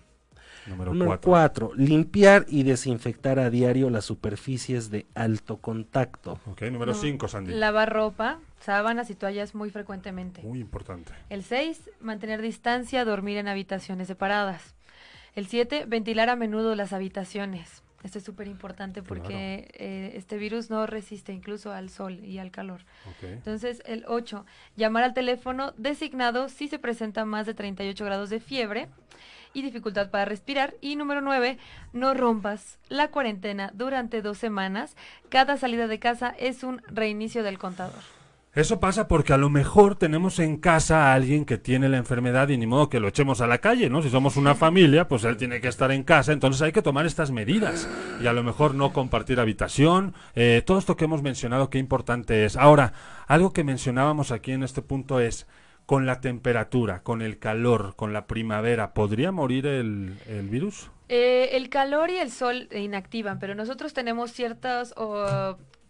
[SPEAKER 2] Número
[SPEAKER 4] 4. Limpiar y desinfectar a diario las superficies de alto contacto.
[SPEAKER 2] Ok, número 5, Sandy.
[SPEAKER 3] Lavar ropa, sábanas y toallas muy frecuentemente.
[SPEAKER 2] Muy importante.
[SPEAKER 3] El 6. Mantener distancia, dormir en habitaciones separadas. El 7. Ventilar a menudo las habitaciones. Esto es súper importante porque eh, este virus no resiste incluso al sol y al calor. Entonces, el 8, llamar al teléfono designado si se presenta más de 38 grados de fiebre y dificultad para respirar. Y número 9, no rompas la cuarentena durante dos semanas. Cada salida de casa es un reinicio del contador.
[SPEAKER 2] Eso pasa porque a lo mejor tenemos en casa a alguien que tiene la enfermedad y ni modo que lo echemos a la calle, ¿no? Si somos una familia, pues él tiene que estar en casa, entonces hay que tomar estas medidas y a lo mejor no compartir habitación, eh, todo esto que hemos mencionado, qué importante es. Ahora, algo que mencionábamos aquí en este punto es, con la temperatura, con el calor, con la primavera, ¿podría morir el, el virus?
[SPEAKER 3] Eh, el calor y el sol inactivan, pero nosotros tenemos ciertas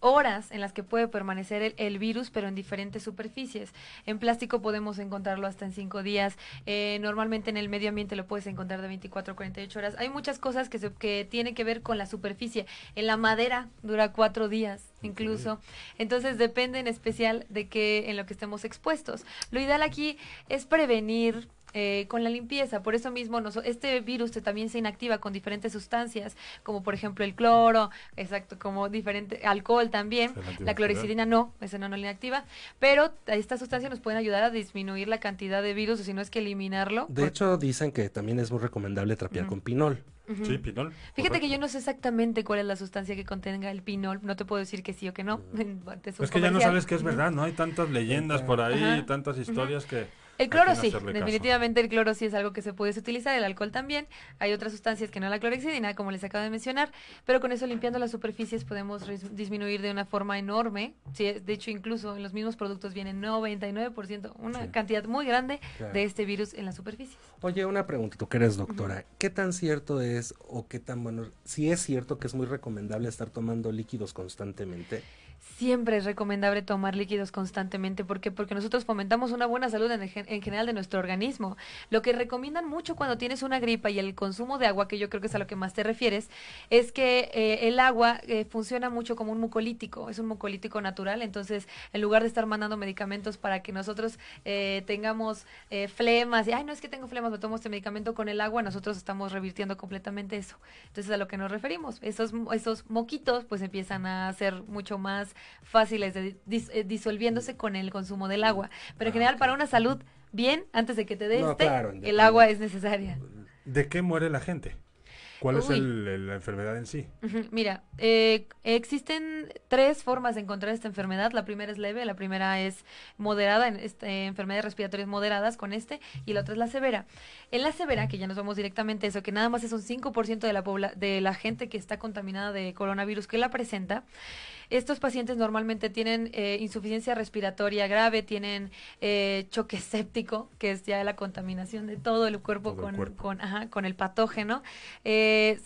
[SPEAKER 3] horas en las que puede permanecer el, el virus, pero en diferentes superficies. En plástico podemos encontrarlo hasta en cinco días. Eh, normalmente en el medio ambiente lo puedes encontrar de 24 a 48 horas. Hay muchas cosas que, se, que tienen que ver con la superficie. En la madera dura cuatro días incluso. Entonces depende en especial de qué en lo que estemos expuestos. Lo ideal aquí es prevenir eh, con la limpieza. Por eso mismo, nos, este virus también se inactiva con diferentes sustancias, como por ejemplo el cloro, exacto, como diferente alcohol también. La clorexidina no, esa no, no la inactiva. Pero estas sustancias nos pueden ayudar a disminuir la cantidad de virus, o si no es que eliminarlo.
[SPEAKER 4] De hecho, dicen que también es muy recomendable trapear con pinol.
[SPEAKER 2] Sí, pinol.
[SPEAKER 3] Fíjate que yo no sé exactamente cuál es la sustancia que contenga el pinol. No te puedo decir que sí o que no. <laughs> Te es
[SPEAKER 2] que ya no sabes que es verdad, ¿no? Hay tantas leyendas por ahí, tantas historias que...
[SPEAKER 3] El cloro sí,
[SPEAKER 2] caso.
[SPEAKER 3] definitivamente el cloro sí es algo que se puede utilizar, el alcohol también. Hay otras sustancias que no la clorexidina, como les acabo de mencionar, pero con eso limpiando las superficies podemos disminuir de una forma enorme. Sí, de hecho, incluso en los mismos productos viene 99%, una
[SPEAKER 4] Sí.
[SPEAKER 3] cantidad muy grande
[SPEAKER 4] Claro.
[SPEAKER 3] de este virus en la superficie.
[SPEAKER 4] Oye, una pregunta, tú que eres doctora, ¿qué tan cierto es o qué tan bueno, si es cierto que es muy recomendable estar tomando líquidos constantemente?
[SPEAKER 3] Siempre es recomendable tomar líquidos constantemente. ¿Por qué? Porque nosotros fomentamos una buena salud en, en general de nuestro organismo. Lo que recomiendan mucho cuando tienes una gripa y el consumo de agua, que yo creo que es a lo que más te refieres, es que eh, el agua eh, funciona mucho como un mucolítico. Es un mucolítico natural. Entonces, en lugar de estar mandando medicamentos para que nosotros eh, tengamos eh, flemas y, ay, no es que tengo flemas, me tomo este medicamento con el agua, nosotros estamos revirtiendo completamente eso. Entonces, a lo que nos referimos, esos, esos moquitos pues empiezan a ser mucho más fáciles de dis- eh, disolviéndose con el consumo del agua. Pero en general, para una salud bien, antes de que te dé
[SPEAKER 2] No,
[SPEAKER 3] este,
[SPEAKER 2] claro,
[SPEAKER 3] el agua es necesaria.
[SPEAKER 2] ¿De qué muere la gente? ¿Cuál es el- el- la enfermedad en sí?
[SPEAKER 3] Mira, eh, existen tres formas de encontrar esta enfermedad. La primera es leve, la primera es moderada, en este, enfermedades respiratorias moderadas con este, y la otra es la severa. En la severa, que ya nos vamos directamente a eso, que nada más es un 5% de la, de la gente que está contaminada de coronavirus que la presenta, estos pacientes normalmente tienen eh, insuficiencia respiratoria grave, tienen eh, choque séptico, que es ya la contaminación de todo el cuerpo,
[SPEAKER 2] Todo el
[SPEAKER 3] con,
[SPEAKER 2] cuerpo.
[SPEAKER 3] con, ajá, con el patógeno. Eh,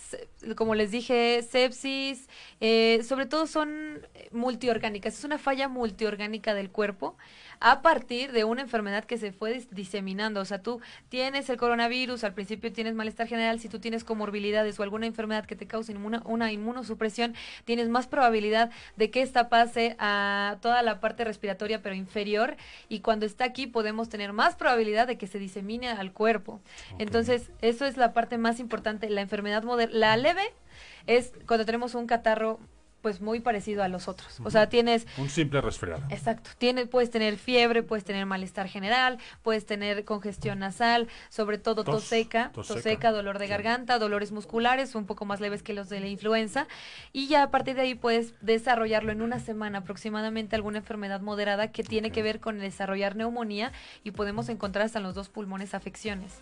[SPEAKER 3] como les dije, sepsis, eh, sobre todo son multiorgánicas, es una falla multiorgánica del cuerpo a partir de una enfermedad que se fue dis- diseminando. O sea, tú tienes el coronavirus, al principio tienes malestar general, si tú tienes comorbilidades o alguna enfermedad que te cause inmuna- una inmunosupresión, tienes más probabilidad de que esta pase a toda la parte respiratoria pero inferior y cuando está aquí podemos tener más probabilidad de que se disemine al cuerpo. Entonces, eso es la parte más importante. La enfermedad moderna, la leve es cuando tenemos un catarro pues muy parecido a los otros. O sea, tienes
[SPEAKER 2] Un simple resfriado.
[SPEAKER 3] Exacto. Tienes, puedes tener fiebre, puedes tener malestar general, puedes tener congestión nasal, sobre todo tos,
[SPEAKER 2] Tos,
[SPEAKER 3] seca,
[SPEAKER 2] tos seca.
[SPEAKER 3] seca, dolor de garganta, dolores musculares, un poco más leves que los de la influenza. Y ya a partir de ahí puedes desarrollarlo en una semana aproximadamente alguna enfermedad moderada que tiene que ver con desarrollar neumonía y podemos encontrar hasta en los dos pulmones afecciones.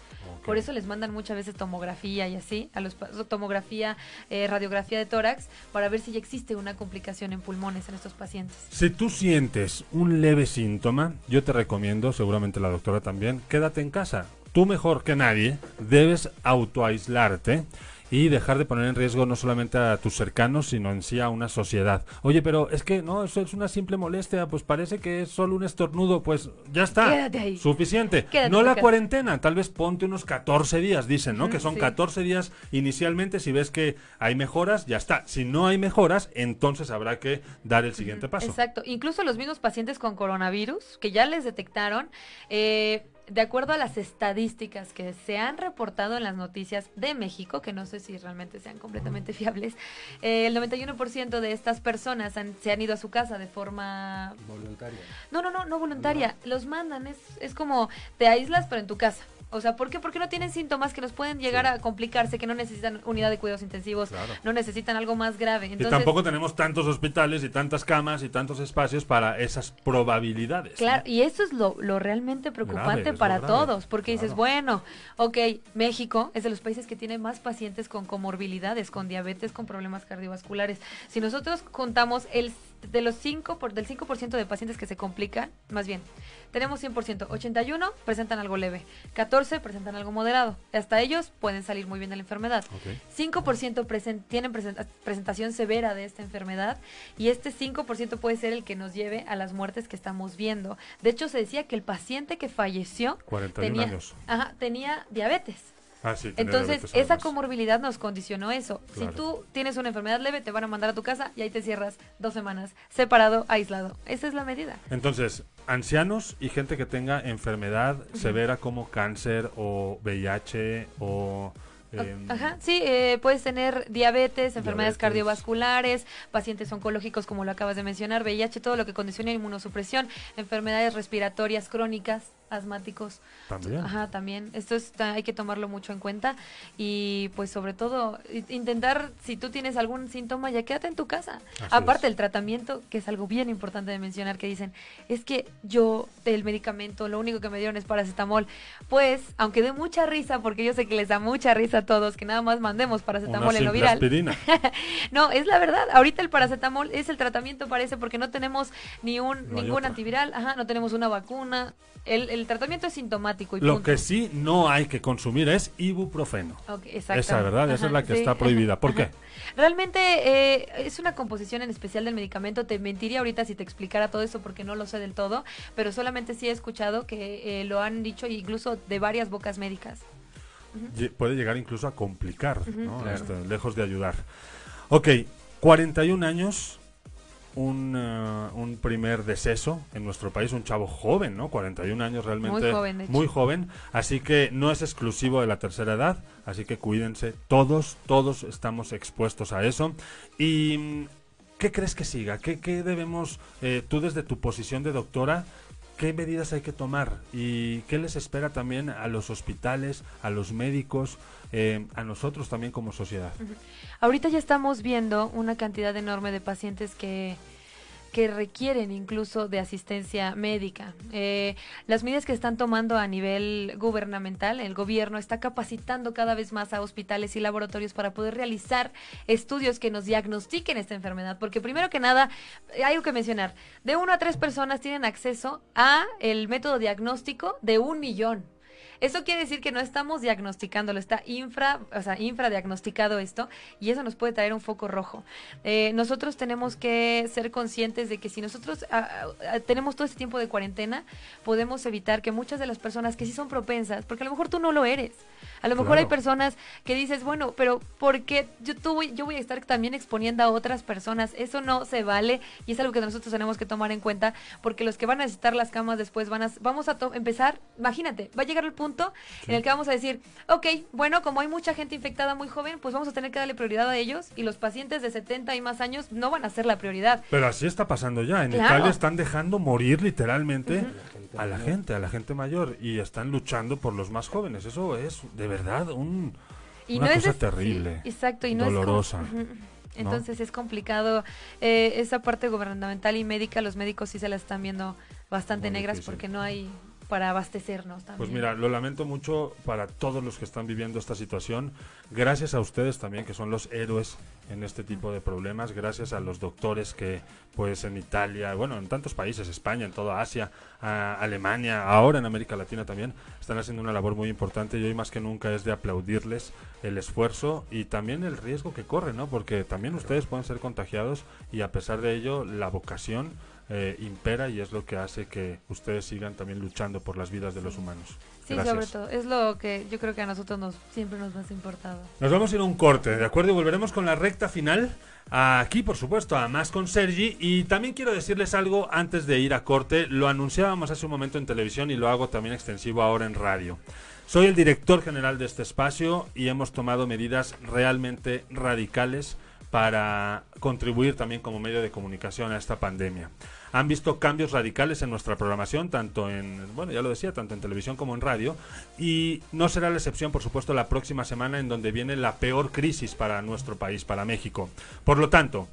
[SPEAKER 3] Por eso les mandan muchas veces tomografía y así, a los tomografía, eh, radiografía de tórax, para ver si ya existe una complicación en pulmones en estos pacientes.
[SPEAKER 2] Si tú sientes un leve síntoma, yo te recomiendo, seguramente la doctora también, quédate en casa. Tú mejor que nadie debes autoaislarte y dejar de poner en riesgo no solamente a tus cercanos, sino en sí a una sociedad. Oye, pero es que no, eso es una simple molestia, pues parece que es solo un estornudo, pues ya está.
[SPEAKER 3] Quédate ahí.
[SPEAKER 2] Suficiente.
[SPEAKER 3] Quédate
[SPEAKER 2] no la cuarentena, tal vez ponte unos 14 días, dicen, ¿no? Que son
[SPEAKER 3] sí.
[SPEAKER 2] 14 días inicialmente, si ves que hay mejoras, ya está. Si no hay mejoras, entonces habrá que dar el siguiente paso.
[SPEAKER 3] Exacto. Incluso los mismos pacientes con coronavirus, que ya les detectaron, eh, de acuerdo a las estadísticas que se han reportado en las noticias de México, que no sé si realmente sean completamente fiables, eh, el 91% de estas personas han- se han ido a su casa de forma
[SPEAKER 4] Voluntaria.
[SPEAKER 3] No, no, no, no voluntaria. Los mandan. Es, es como te aíslas, pero en tu casa. O sea, ¿por qué? Porque no tienen síntomas que nos pueden llegar a complicarse, que no necesitan unidad de cuidados intensivos,
[SPEAKER 2] Claro.
[SPEAKER 3] no necesitan algo más grave.
[SPEAKER 2] y
[SPEAKER 3] Entonces,
[SPEAKER 2] tampoco tenemos tantos hospitales y tantas camas y tantos espacios para esas probabilidades. ¿no?
[SPEAKER 3] Claro, y eso es lo, lo realmente preocupante
[SPEAKER 2] Grave,
[SPEAKER 3] para
[SPEAKER 2] grave,
[SPEAKER 3] todos, porque dices, bueno, ok, México es de los países que tiene más pacientes con comorbilidades, con diabetes, con problemas cardiovasculares. Si nosotros contamos el de los 5 por, del 5% de pacientes que se complican, más bien, tenemos 100%, 81 presentan algo leve, 14 presentan algo moderado. Hasta ellos pueden salir muy bien de la enfermedad. 5% presen- tienen presen- presentación severa de esta enfermedad y este 5% puede ser el que nos lleve a las muertes que estamos viendo. De hecho, se decía que el paciente que falleció
[SPEAKER 2] 41
[SPEAKER 3] tenía,
[SPEAKER 2] años.
[SPEAKER 3] ajá, tenía diabetes.
[SPEAKER 2] Ah, sí,
[SPEAKER 3] Entonces, esa
[SPEAKER 2] además.
[SPEAKER 3] comorbilidad nos condicionó eso.
[SPEAKER 2] Claro.
[SPEAKER 3] Si tú tienes una enfermedad leve, te van a mandar a tu casa y ahí te cierras dos semanas, separado, aislado. Esa es la medida.
[SPEAKER 2] Entonces, ancianos y gente que tenga enfermedad severa como cáncer o VIH o... em,
[SPEAKER 3] Ajá, sí, eh, puedes tener diabetes, enfermedades
[SPEAKER 2] Diabetes.
[SPEAKER 3] cardiovasculares, pacientes oncológicos como lo acabas de mencionar, VIH, todo lo que condiciona inmunosupresión, enfermedades respiratorias crónicas, asmáticos.
[SPEAKER 2] También.
[SPEAKER 3] Ajá, también. Esto está, hay que tomarlo mucho en cuenta y pues sobre todo intentar, si tú tienes algún síntoma, ya quédate en tu casa.
[SPEAKER 2] Así
[SPEAKER 3] Aparte el tratamiento, que es algo bien importante de mencionar, que dicen, es que yo, el medicamento, lo único que me dieron es paracetamol. Pues, aunque dé mucha risa, porque yo sé que les da mucha risa a todos, que nada más mandemos paracetamol
[SPEAKER 2] Una
[SPEAKER 3] en lo viral. <laughs> no, es la verdad. Ahorita el paracetamol es el tratamiento, parece, porque no tenemos ni un
[SPEAKER 2] No
[SPEAKER 3] ningún
[SPEAKER 2] otra.
[SPEAKER 3] antiviral, ajá, no tenemos una vacuna. El, el tratamiento es sintomático y
[SPEAKER 2] Lo
[SPEAKER 3] punto.
[SPEAKER 2] que sí no hay que consumir es ibuprofeno.
[SPEAKER 3] Ok,
[SPEAKER 2] Esa. ¿verdad? Esa es la que
[SPEAKER 3] sí,
[SPEAKER 2] está prohibida. ¿Por
[SPEAKER 3] ajá.
[SPEAKER 2] qué?
[SPEAKER 3] Realmente eh, es una composición en especial del medicamento. Te mentiría ahorita si te explicara todo eso porque no lo sé del todo, pero solamente sí he escuchado que eh, lo han dicho incluso de varias bocas médicas.
[SPEAKER 2] Puede llegar incluso a complicar,
[SPEAKER 3] Ujú.
[SPEAKER 2] ¿no?
[SPEAKER 4] Claro.
[SPEAKER 2] Este, lejos de ayudar. Ok, 41 años, un, eh, un primer deceso en nuestro país, un chavo joven, ¿no? 41 años realmente.
[SPEAKER 3] Muy joven, de hecho.
[SPEAKER 2] muy joven, así que no es exclusivo de la tercera edad, así que cuídense, todos, todos estamos expuestos a eso. Y, mm, ¿qué crees que siga? ¿Qué, qué debemos, eh, tú desde tu posición de doctora, qué medidas hay que tomar? ¿Y qué les espera también a los hospitales, a los médicos, eh, a nosotros también como sociedad?
[SPEAKER 3] Ahorita ya estamos viendo una cantidad enorme de pacientes que que requieren incluso de asistencia médica. Eh, las medidas que están tomando a nivel gubernamental, el gobierno está capacitando cada vez más a hospitales y laboratorios para poder realizar estudios que nos diagnostiquen esta enfermedad. Porque primero que nada, eh, hay algo que mencionar, de uno a tres personas tienen acceso a el método diagnóstico de un millón. Eso quiere decir que no estamos diagnosticándolo, está infra, o sea, infradiagnosticado esto, y eso nos puede traer un foco rojo. Eh, nosotros tenemos que ser conscientes de que si nosotros ah, ah, tenemos todo este tiempo de cuarentena, podemos evitar que muchas de las personas que sí son propensas, porque a lo mejor tú no lo eres, a lo mejor
[SPEAKER 2] Claro.
[SPEAKER 3] hay personas que dices, bueno, pero ¿por qué yo, tú voy, yo voy a estar también exponiendo a otras personas? Eso no se vale y es algo que nosotros tenemos que tomar en cuenta porque los que van a necesitar las camas después van a, vamos a empezar, imagínate, va a llegar el punto en el que vamos a decir, ok, bueno, como hay mucha gente infectada muy joven, pues vamos a tener que darle prioridad a ellos y los pacientes de 70 y más años no van a ser la prioridad.
[SPEAKER 2] Pero así está pasando ya. En
[SPEAKER 3] Claro.
[SPEAKER 2] Italia están dejando morir literalmente a la gente, a la gente mayor, y están luchando por los más jóvenes. Eso es de verdad un,
[SPEAKER 3] Y
[SPEAKER 2] una
[SPEAKER 3] no
[SPEAKER 2] cosa terrible.
[SPEAKER 3] sí, exacto, y no
[SPEAKER 2] dolorosa.
[SPEAKER 3] es como- Ujú. Entonces es complicado eh, esa parte gubernamental y médica, los médicos sí se la están viendo bastante
[SPEAKER 2] Muy
[SPEAKER 3] negras
[SPEAKER 2] difícil.
[SPEAKER 3] porque no hay para abastecernos también.
[SPEAKER 2] Pues mira, lo lamento mucho para todos los que están viviendo esta situación. Gracias a ustedes también, que son los héroes en este tipo de problemas. Gracias a los doctores que, pues en Italia, bueno, en tantos países, España, en toda Asia, a Alemania, ahora en América Latina también, están haciendo una labor muy importante y hoy más que nunca es de aplaudirles el esfuerzo y también el riesgo que corren, ¿no? Porque también ustedes pueden ser contagiados y a pesar de ello, la vocación eh, impera y es lo que hace que ustedes sigan también luchando por las vidas de los humanos.
[SPEAKER 3] Sí,
[SPEAKER 2] Gracias.
[SPEAKER 3] sobre todo. Es lo que yo creo que a nosotros nos siempre nos ha importado.
[SPEAKER 2] Nos vamos a ir a un corte, ¿de acuerdo? Y volveremos con la recta final. Aquí, por supuesto, a más con Sergi. Y también quiero decirles algo antes de ir a corte. Lo anunciábamos hace un momento en televisión y lo hago también extensivo ahora en radio. Soy el director general de este espacio y hemos tomado medidas realmente radicales para contribuir también como medio de comunicación a esta pandemia. Han visto cambios radicales en nuestra programación, tanto en, bueno, ya lo decía, tanto en televisión como en radio, y no será la excepción, por supuesto, la próxima semana en donde viene la peor crisis para nuestro país, para México. Por lo tanto,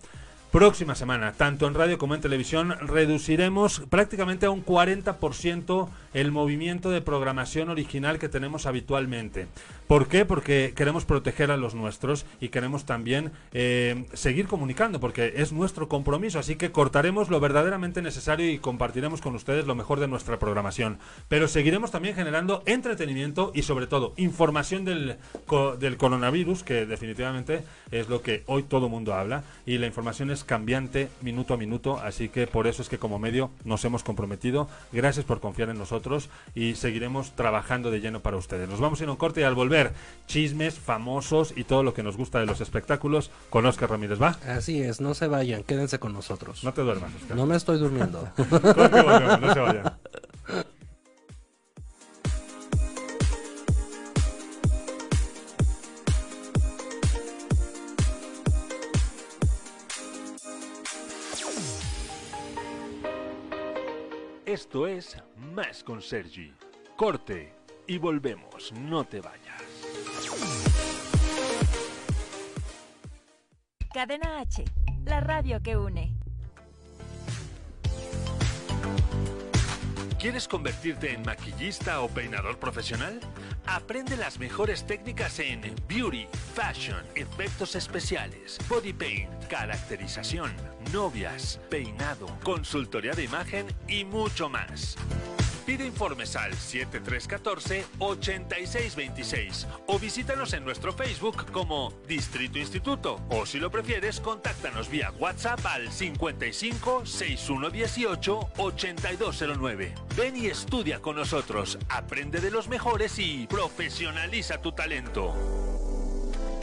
[SPEAKER 2] próxima semana, tanto en radio como en televisión, reduciremos prácticamente a un 40% el movimiento de programación original que tenemos habitualmente. ¿Por qué? Porque queremos proteger a los nuestros y queremos también eh, seguir comunicando, porque es nuestro compromiso. Así que cortaremos lo verdaderamente necesario y compartiremos con ustedes lo mejor de nuestra programación. Pero seguiremos también generando entretenimiento y sobre todo información del, del coronavirus, que definitivamente es lo que hoy todo mundo habla. Y la información es cambiante minuto a minuto, así que por eso es que como medio nos hemos comprometido. Gracias por confiar en nosotros y seguiremos trabajando de lleno para ustedes. Nos vamos a ir a un corte y al volver, chismes, famosos y todo lo que nos gusta de los espectáculos con Oscar Ramírez. ¿Va?
[SPEAKER 4] Así es, no se vayan, quédense con nosotros.
[SPEAKER 2] No te duermas, Oscar.
[SPEAKER 4] No me estoy durmiendo. <laughs>
[SPEAKER 2] No se vayan.
[SPEAKER 1] Esto es Más con Sergi. Corte y volvemos, no te vayas.
[SPEAKER 5] Cadena H, la radio que une.
[SPEAKER 1] ¿Quieres convertirte en maquillista o peinador profesional? Aprende las mejores técnicas en beauty, fashion, efectos especiales, body paint, caracterización, novias, peinado, consultoría de imagen y mucho más. Pide informes al 7314-8626 o visítanos en nuestro Facebook como Distrito Instituto o si lo prefieres contáctanos vía WhatsApp al 55 6118 8209. Ven y estudia con nosotros, aprende de los mejores y profesionaliza tu talento.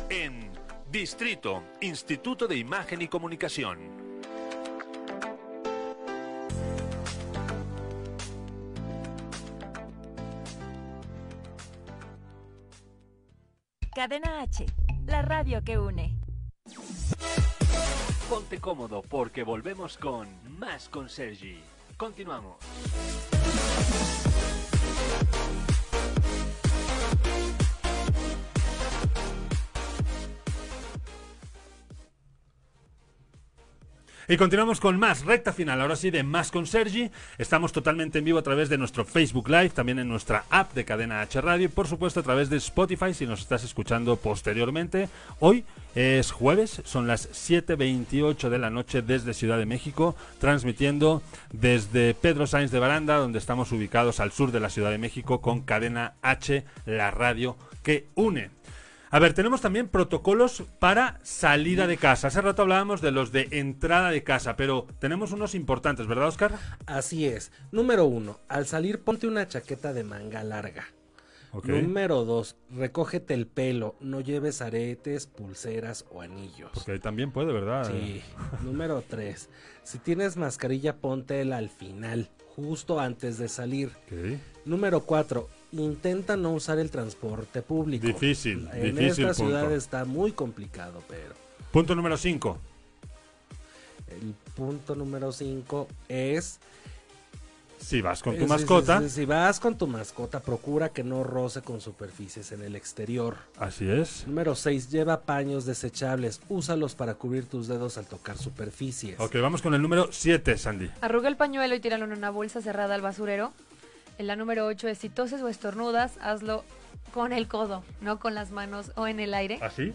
[SPEAKER 1] En Distrito, Instituto de Imagen y Comunicación.
[SPEAKER 5] Cadena H, la radio que une.
[SPEAKER 1] Ponte cómodo porque volvemos con más con Sergi. Continuamos.
[SPEAKER 2] Y continuamos con más, recta final, ahora sí, de Más con Sergi. Estamos totalmente en vivo a través de nuestro Facebook Live, también en nuestra app de Cadena H Radio y por supuesto a través de Spotify si nos estás escuchando posteriormente. Hoy es jueves, son las 7.28 de la noche desde Ciudad de México, transmitiendo desde Pedro Sáenz de Baranda, donde estamos ubicados al sur de la Ciudad de México con Cadena H, la radio que une. A ver, tenemos también protocolos para salida de casa. Hace rato hablábamos de los de entrada de casa, pero tenemos unos importantes, ¿verdad, Oscar?
[SPEAKER 4] Así es. Número uno, al salir ponte una chaqueta de manga larga. Número dos, recógete el pelo, no lleves aretes, pulseras o anillos.
[SPEAKER 2] Porque ahí también puede, ¿verdad?
[SPEAKER 4] Sí. Número tres, si tienes mascarilla, póntela al final, justo antes de salir. Número cuatro, intenta no usar el transporte público.
[SPEAKER 2] Difícil,
[SPEAKER 4] En
[SPEAKER 2] difícil
[SPEAKER 4] esta
[SPEAKER 2] punto.
[SPEAKER 4] ciudad está muy complicado, pero
[SPEAKER 2] Punto número 5.
[SPEAKER 4] el punto número cinco es
[SPEAKER 2] Si vas con tu mascota,
[SPEAKER 4] si vas con tu mascota, procura que no roce con superficies en el exterior.
[SPEAKER 2] así es.
[SPEAKER 4] Número 6. Lleva paños desechables. Úsalos para cubrir tus dedos al tocar superficies.
[SPEAKER 2] Ok, vamos con el número 7, Sandy.
[SPEAKER 3] Arruga el pañuelo y tíralo en una bolsa cerrada al basurero. En la número 8 es si toses o estornudas, hazlo con el codo, no con las manos o en el aire.
[SPEAKER 2] ¿Así?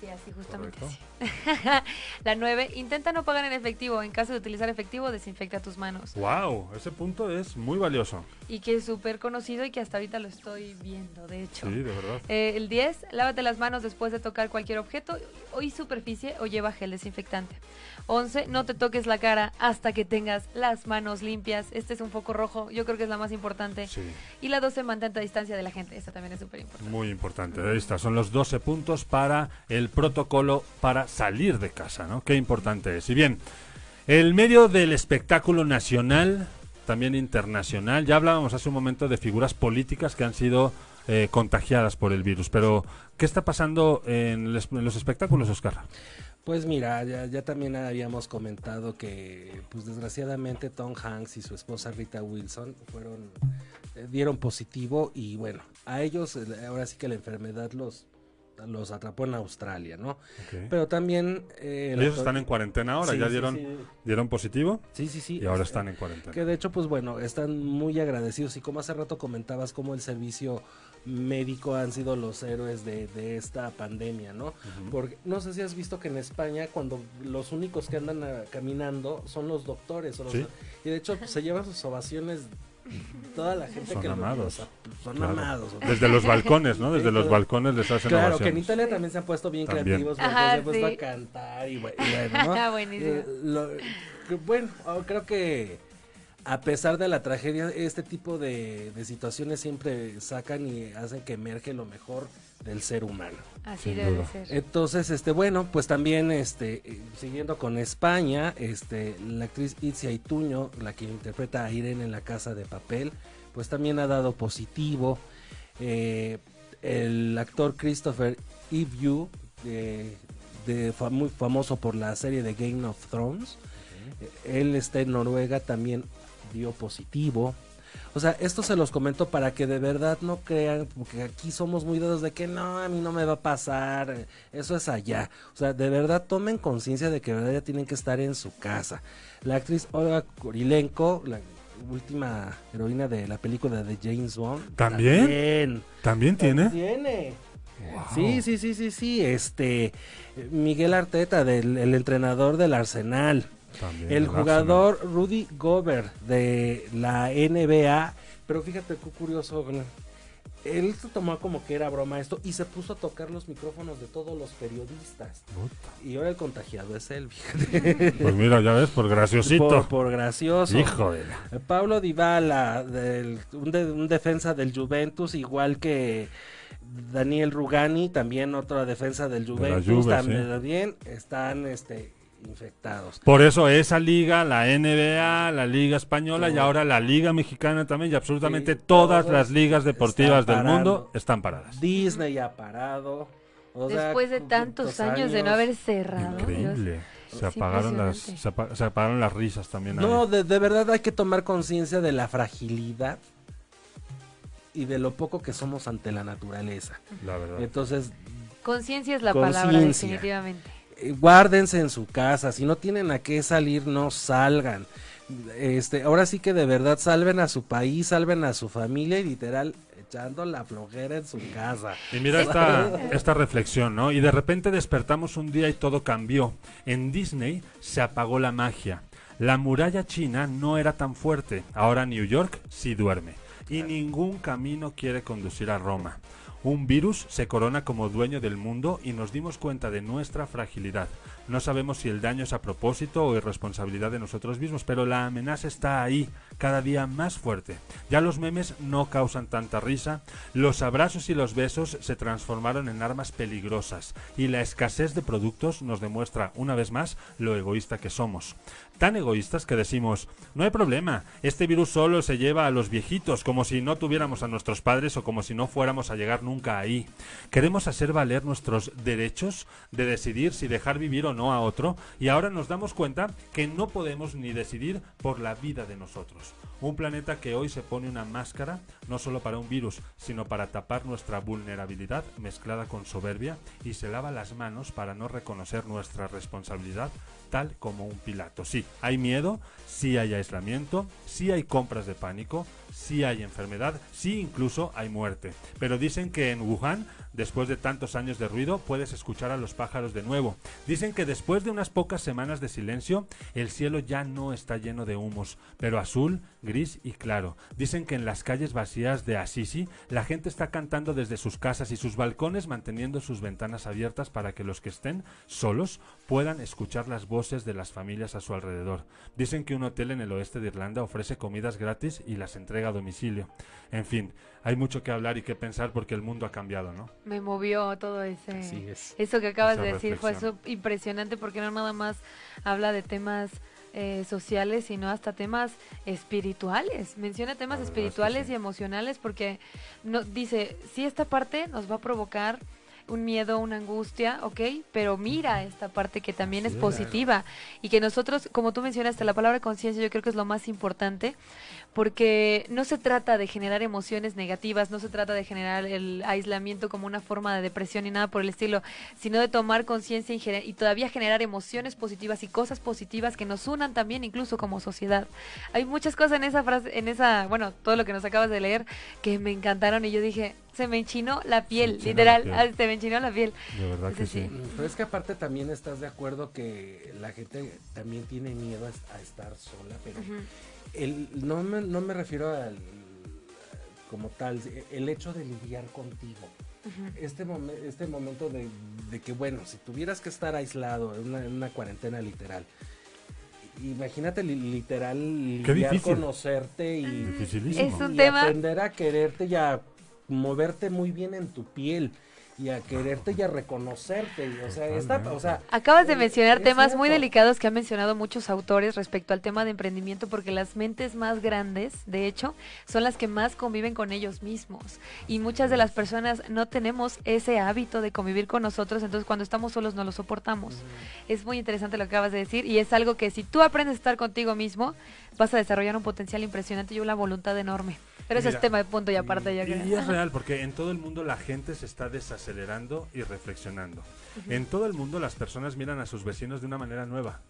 [SPEAKER 3] Sí, así justamente así. <laughs> la 9, intenta no pagar en efectivo. En caso de utilizar efectivo, desinfecta tus manos.
[SPEAKER 2] Wow, ese punto es muy valioso.
[SPEAKER 3] Y que es súper conocido y que hasta ahorita lo estoy viendo, de hecho.
[SPEAKER 2] Sí, de verdad.
[SPEAKER 3] Eh, el 10, lávate las manos después de tocar cualquier objeto o y superficie o lleva gel desinfectante. 11, no te toques la cara hasta que tengas las manos limpias. Este es un foco rojo, yo creo que es la más importante.
[SPEAKER 2] Sí,
[SPEAKER 3] Y la 12, mantente a distancia de la gente. Esta también es súper importante.
[SPEAKER 2] muy importante. Ahí está, son los 12 puntos para el protocolo para salir de casa, ¿no? Qué importante es. Y bien, el medio del espectáculo nacional, también internacional, ya hablábamos hace un momento de figuras políticas que han sido eh, contagiadas por el virus, pero ¿qué está pasando en, los espectáculos, Oscar?
[SPEAKER 4] Pues mira, ya, también habíamos comentado que, pues desgraciadamente Tom Hanks y su esposa Rita Wilson fueron, eh, dieron positivo y bueno, a ellos ahora sí que la enfermedad los, los atrapó en Australia, ¿no? Pero también... eh, el
[SPEAKER 2] Ellos están en cuarentena ahora,
[SPEAKER 4] Sí,
[SPEAKER 2] ya
[SPEAKER 4] sí,
[SPEAKER 2] dieron,
[SPEAKER 4] sí.
[SPEAKER 2] dieron positivo
[SPEAKER 4] Sí, sí, sí.
[SPEAKER 2] y ahora están en cuarentena.
[SPEAKER 4] Que de hecho, pues bueno, están muy agradecidos y como hace rato comentabas, como el servicio médico han sido los héroes de, de esta pandemia, ¿no? Porque no sé si has visto que en España cuando los únicos que andan ah, caminando son los doctores. o los-
[SPEAKER 2] Sí.
[SPEAKER 4] Y de hecho pues, se llevan sus ovaciones toda la gente
[SPEAKER 2] Son
[SPEAKER 4] que lo-
[SPEAKER 2] amados.
[SPEAKER 4] son
[SPEAKER 2] Claro.
[SPEAKER 4] amados.
[SPEAKER 2] Desde los balcones, ¿no? Desde
[SPEAKER 4] Sí,
[SPEAKER 2] los
[SPEAKER 4] claro.
[SPEAKER 2] balcones les hacen
[SPEAKER 4] Claro, que en. Italia también se han puesto bien
[SPEAKER 2] También.
[SPEAKER 4] creativos porque
[SPEAKER 3] Ajá,
[SPEAKER 4] se han puesto
[SPEAKER 3] sí.
[SPEAKER 4] a cantar y, bue- y bueno, ¿no? <laughs>
[SPEAKER 3] Buenísimo.
[SPEAKER 4] Eh, lo- que bueno, ah, creo que a pesar de la tragedia, este tipo de, de situaciones siempre sacan y hacen que emerge lo mejor del ser humano.
[SPEAKER 3] Así
[SPEAKER 2] Sin
[SPEAKER 3] debe
[SPEAKER 2] duda.
[SPEAKER 3] ser.
[SPEAKER 4] Entonces, este, bueno, pues también, este, eh, siguiendo con España, este, la actriz Itzia Ituño, la que interpreta a Irene en La Casa de Papel, pues también ha dado positivo. Eh, el actor Christopher Eve de, de muy famoso por la serie de Game of Thrones, eh, él está en Noruega, también dio positivo. O sea, esto se los comento para que de verdad no crean, porque aquí somos muy dados de que no, a mí no me va a pasar, eso es allá. O sea, de verdad tomen conciencia de que de verdad ya tienen que estar en su casa. La actriz Olga Kurilenko, la última heroína de la película de James Bond.
[SPEAKER 2] ¿También? ¿También tiene?
[SPEAKER 4] Tiene. Sí, sí, sí, sí, sí. Este, Miguel Arteta, del, el entrenador del Arsenal.
[SPEAKER 2] También
[SPEAKER 4] el jugador Rudy Gobert de la NBA. Pero fíjate qué curioso. Él se tomó como que era broma esto y se puso a tocar los micrófonos de todos los periodistas. Y ahora el contagiado es él, fíjate. <laughs>
[SPEAKER 2] Pues mira, ya ves, por graciosito.
[SPEAKER 4] Por, por gracioso.
[SPEAKER 2] De
[SPEAKER 4] Eh, Pablo Dybala, del, un, de- un defensa del Juventus, igual que Daniel Rugani, también otra defensa del Juventus,
[SPEAKER 2] Juve,
[SPEAKER 4] también,
[SPEAKER 2] sí.
[SPEAKER 4] también están este, infectados.
[SPEAKER 2] Por eso esa liga, la NBA, la Liga Española y ahora la Liga Mexicana también y absolutamente
[SPEAKER 4] Sí,
[SPEAKER 2] todas las ligas deportivas del mundo están paradas.
[SPEAKER 4] Disney ha parado. o sea,
[SPEAKER 3] Después de tantos años de no haber cerrado.
[SPEAKER 2] Increíble.
[SPEAKER 3] Dios.
[SPEAKER 2] Se apagaron las
[SPEAKER 3] impresionante.
[SPEAKER 2] se, apa- se apagaron las risas también. ahí.
[SPEAKER 4] No, de, de verdad hay que tomar conciencia de la fragilidad y de lo poco que somos ante la naturaleza.
[SPEAKER 2] La verdad.
[SPEAKER 4] Entonces,
[SPEAKER 3] Conciencia es la palabra, definitivamente.
[SPEAKER 4] Guárdense en su casa, si no tienen a qué salir, no salgan. Este, ahora sí que de verdad salven a su país, salven a su familia y literal echando la flojera en su casa.
[SPEAKER 2] Y mira esta, <laughs> esta reflexión, ¿no? Y de repente despertamos un día y todo cambió. En Disney se apagó la magia. La muralla china no era tan fuerte. Ahora New York sí duerme. Y ningún camino quiere conducir a Roma. Un virus se corona como dueño del mundo y nos dimos cuenta de nuestra fragilidad. No sabemos si el daño es a propósito o irresponsabilidad de nosotros mismos, pero la amenaza está ahí, cada día más fuerte. Ya los memes no causan tanta risa, los abrazos y los besos se transformaron en armas peligrosas y la escasez de productos nos demuestra una vez más lo egoísta que somos. Tan egoístas que decimos, no hay problema, este virus solo se lleva a los viejitos, como si no tuviéramos a nuestros padres o como si no fuéramos a llegar nunca ahí. Queremos hacer valer nuestros derechos de decidir si dejar vivir o no a otro y ahora nos damos cuenta que no podemos ni decidir por la vida de nosotros. Un planeta que hoy se pone una máscara no solo para un virus, sino para tapar nuestra vulnerabilidad mezclada con soberbia y se lava las manos para no reconocer nuestra responsabilidad tal como un Pilato. Sí, hay miedo, sí hay aislamiento, sí hay compras de pánico, sí hay enfermedad, sí incluso hay muerte. Pero dicen que en Wuhan, después de tantos años de ruido, puedes escuchar a los pájaros de nuevo. Dicen que después de unas pocas semanas de silencio, el cielo ya no está lleno de humos, pero azul, gris y claro. Dicen que en las calles vacías de Assisi, la gente está cantando desde sus casas y sus balcones manteniendo sus ventanas abiertas para que los que estén solos puedan escuchar las voces de las familias a su alrededor. Dicen que un hotel en el oeste de Irlanda ofrece comidas gratis y las entrega a domicilio. En fin, hay mucho que hablar y que pensar porque el mundo ha cambiado, ¿no?
[SPEAKER 3] Me movió todo ese.
[SPEAKER 2] Así es.
[SPEAKER 3] Eso que acabas
[SPEAKER 2] Esa
[SPEAKER 3] de decir fue
[SPEAKER 2] reflexión.
[SPEAKER 3] eso impresionante porque no nada más habla de temas eh, sociales, sino hasta temas espirituales. Menciona temas espirituales
[SPEAKER 2] sí.
[SPEAKER 3] y emocionales porque no dice, sí, esta parte nos va a provocar un miedo, una angustia, ¿ok? Pero mira esta parte que también es positiva y que nosotros, como tú mencionaste, la palabra conciencia yo creo que es lo más importante porque no se trata de generar emociones negativas, no se trata de generar el aislamiento como una forma de depresión ni nada por el estilo, sino de tomar conciencia y, y todavía generar emociones positivas y cosas positivas que nos unan también incluso como sociedad. Hay muchas cosas en esa frase, en esa, bueno, todo lo que nos acabas de leer que me encantaron y yo dije, se me enchinó la piel, literal,
[SPEAKER 4] la piel.
[SPEAKER 3] se me enchinó la piel.
[SPEAKER 2] De verdad
[SPEAKER 3] Entonces, sí.
[SPEAKER 4] Pero es que aparte también estás de acuerdo que la gente también tiene miedo a, a estar sola, pero el, no, me, no me refiero al como tal, el hecho de lidiar contigo. Este, momen- este momento de, de que, bueno, si tuvieras que estar aislado en una, en una cuarentena literal, imagínate li- literal
[SPEAKER 2] Qué
[SPEAKER 4] lidiar,
[SPEAKER 2] difícil.
[SPEAKER 4] conocerte y,
[SPEAKER 2] Dificilísimo.
[SPEAKER 3] Es un
[SPEAKER 4] y
[SPEAKER 3] tema-
[SPEAKER 4] aprender a quererte y a moverte muy bien en tu piel. y a quererte y a reconocerte. y, o sea, esta, o sea,
[SPEAKER 3] Acabas de
[SPEAKER 4] es-
[SPEAKER 3] mencionar temas muy delicados que han mencionado muchos autores respecto al tema de emprendimiento, porque las mentes más grandes, de hecho, son las que más conviven con ellos mismos. Y muchas de las personas no tenemos ese hábito de convivir con nosotros, entonces cuando estamos solos no lo soportamos. Es muy interesante lo que acabas de decir y es algo que si tú aprendes a estar contigo mismo, vas a desarrollar un potencial impresionante y una voluntad enorme. Pero
[SPEAKER 2] Mira,
[SPEAKER 3] es tema de punto y aparte, yo
[SPEAKER 2] Y, es real, porque en todo el mundo la gente se está desacelerando y reflexionando. En todo el mundo las personas miran a sus vecinos de una manera nueva.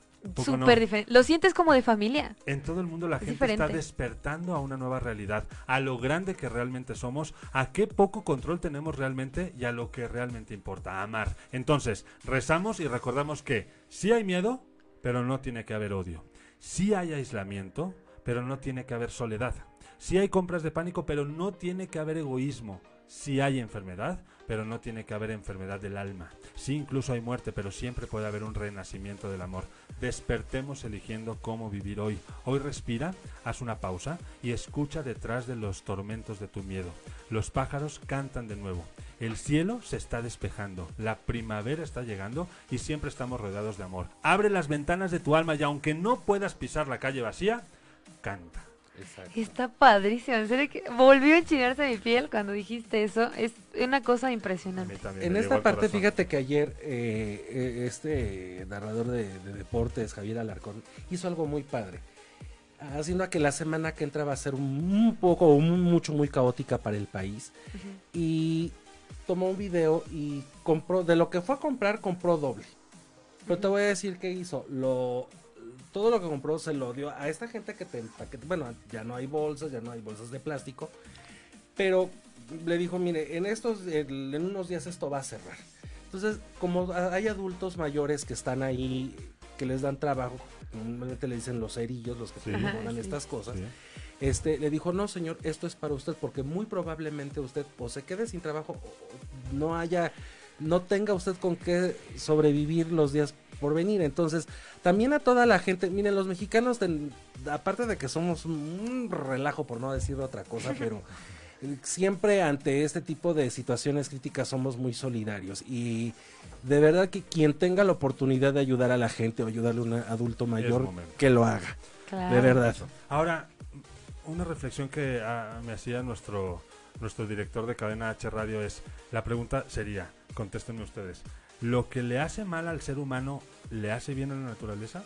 [SPEAKER 3] Súper diferente. Lo sientes como de familia.
[SPEAKER 2] En todo el mundo la
[SPEAKER 3] Es
[SPEAKER 2] gente
[SPEAKER 3] diferente.
[SPEAKER 2] está despertando a una nueva realidad, a lo grande que realmente somos, a qué poco control tenemos realmente y a lo que realmente importa, amar. Entonces, rezamos y recordamos que sí hay miedo, pero no tiene que haber odio. Sí hay aislamiento, pero no tiene que haber soledad. Sí hay compras de pánico, pero no tiene que haber egoísmo. Sí hay enfermedad, pero no tiene que haber enfermedad del alma. Sí, incluso hay muerte, pero siempre puede haber un renacimiento del amor. Despertemos eligiendo cómo vivir hoy. Hoy respira, haz una pausa y escucha detrás de los tormentos de tu miedo. Los pájaros cantan de nuevo. El cielo se está despejando, la primavera está llegando y siempre estamos rodeados de amor. Abre las ventanas de tu alma y aunque no puedas pisar la calle vacía, canta.
[SPEAKER 3] Está padrísimo, en serio que volvió a enchinarse mi piel cuando dijiste eso. Es una cosa impresionante.
[SPEAKER 4] En esta parte, fíjate que ayer eh, eh, este narrador de, de deportes, Javier Alarcón, hizo algo muy padre. Haciendo a que la semana que entra va a ser un, un poco, un, mucho, muy caótica para el país. Y tomó un video y compró, de lo que fue a comprar, compró doble. Pero te voy a decir qué hizo. Lo, todo lo que compró se lo dio a esta gente que te empaqueta. Bueno, ya no hay bolsas, ya no hay bolsas de plástico. Pero le dijo, mire, en estos, en unos días esto va a cerrar. Entonces, como hay adultos mayores que están ahí, que les dan trabajo, normalmente le dicen los cerillos, los que te
[SPEAKER 2] sí.
[SPEAKER 4] estas cosas.
[SPEAKER 2] Sí.
[SPEAKER 4] Este, le dijo, no señor, esto es para usted, porque muy probablemente usted o se quede sin trabajo, o no haya, no tenga usted con qué sobrevivir los días por venir. Entonces, también a toda la gente, miren, los mexicanos, ten- aparte de que somos un relajo, por no decir otra cosa, <laughs> pero siempre ante este tipo de situaciones críticas somos muy solidarios y de verdad que quien tenga la oportunidad de ayudar a la gente o ayudarle a un adulto mayor, que lo haga.
[SPEAKER 3] Claro.
[SPEAKER 4] De verdad.
[SPEAKER 2] Ahora, una reflexión que ah, me hacía nuestro, nuestro director de cadena H Radio es, la pregunta sería, contéstenme ustedes, ¿lo que le hace mal al ser humano le hace bien a la naturaleza?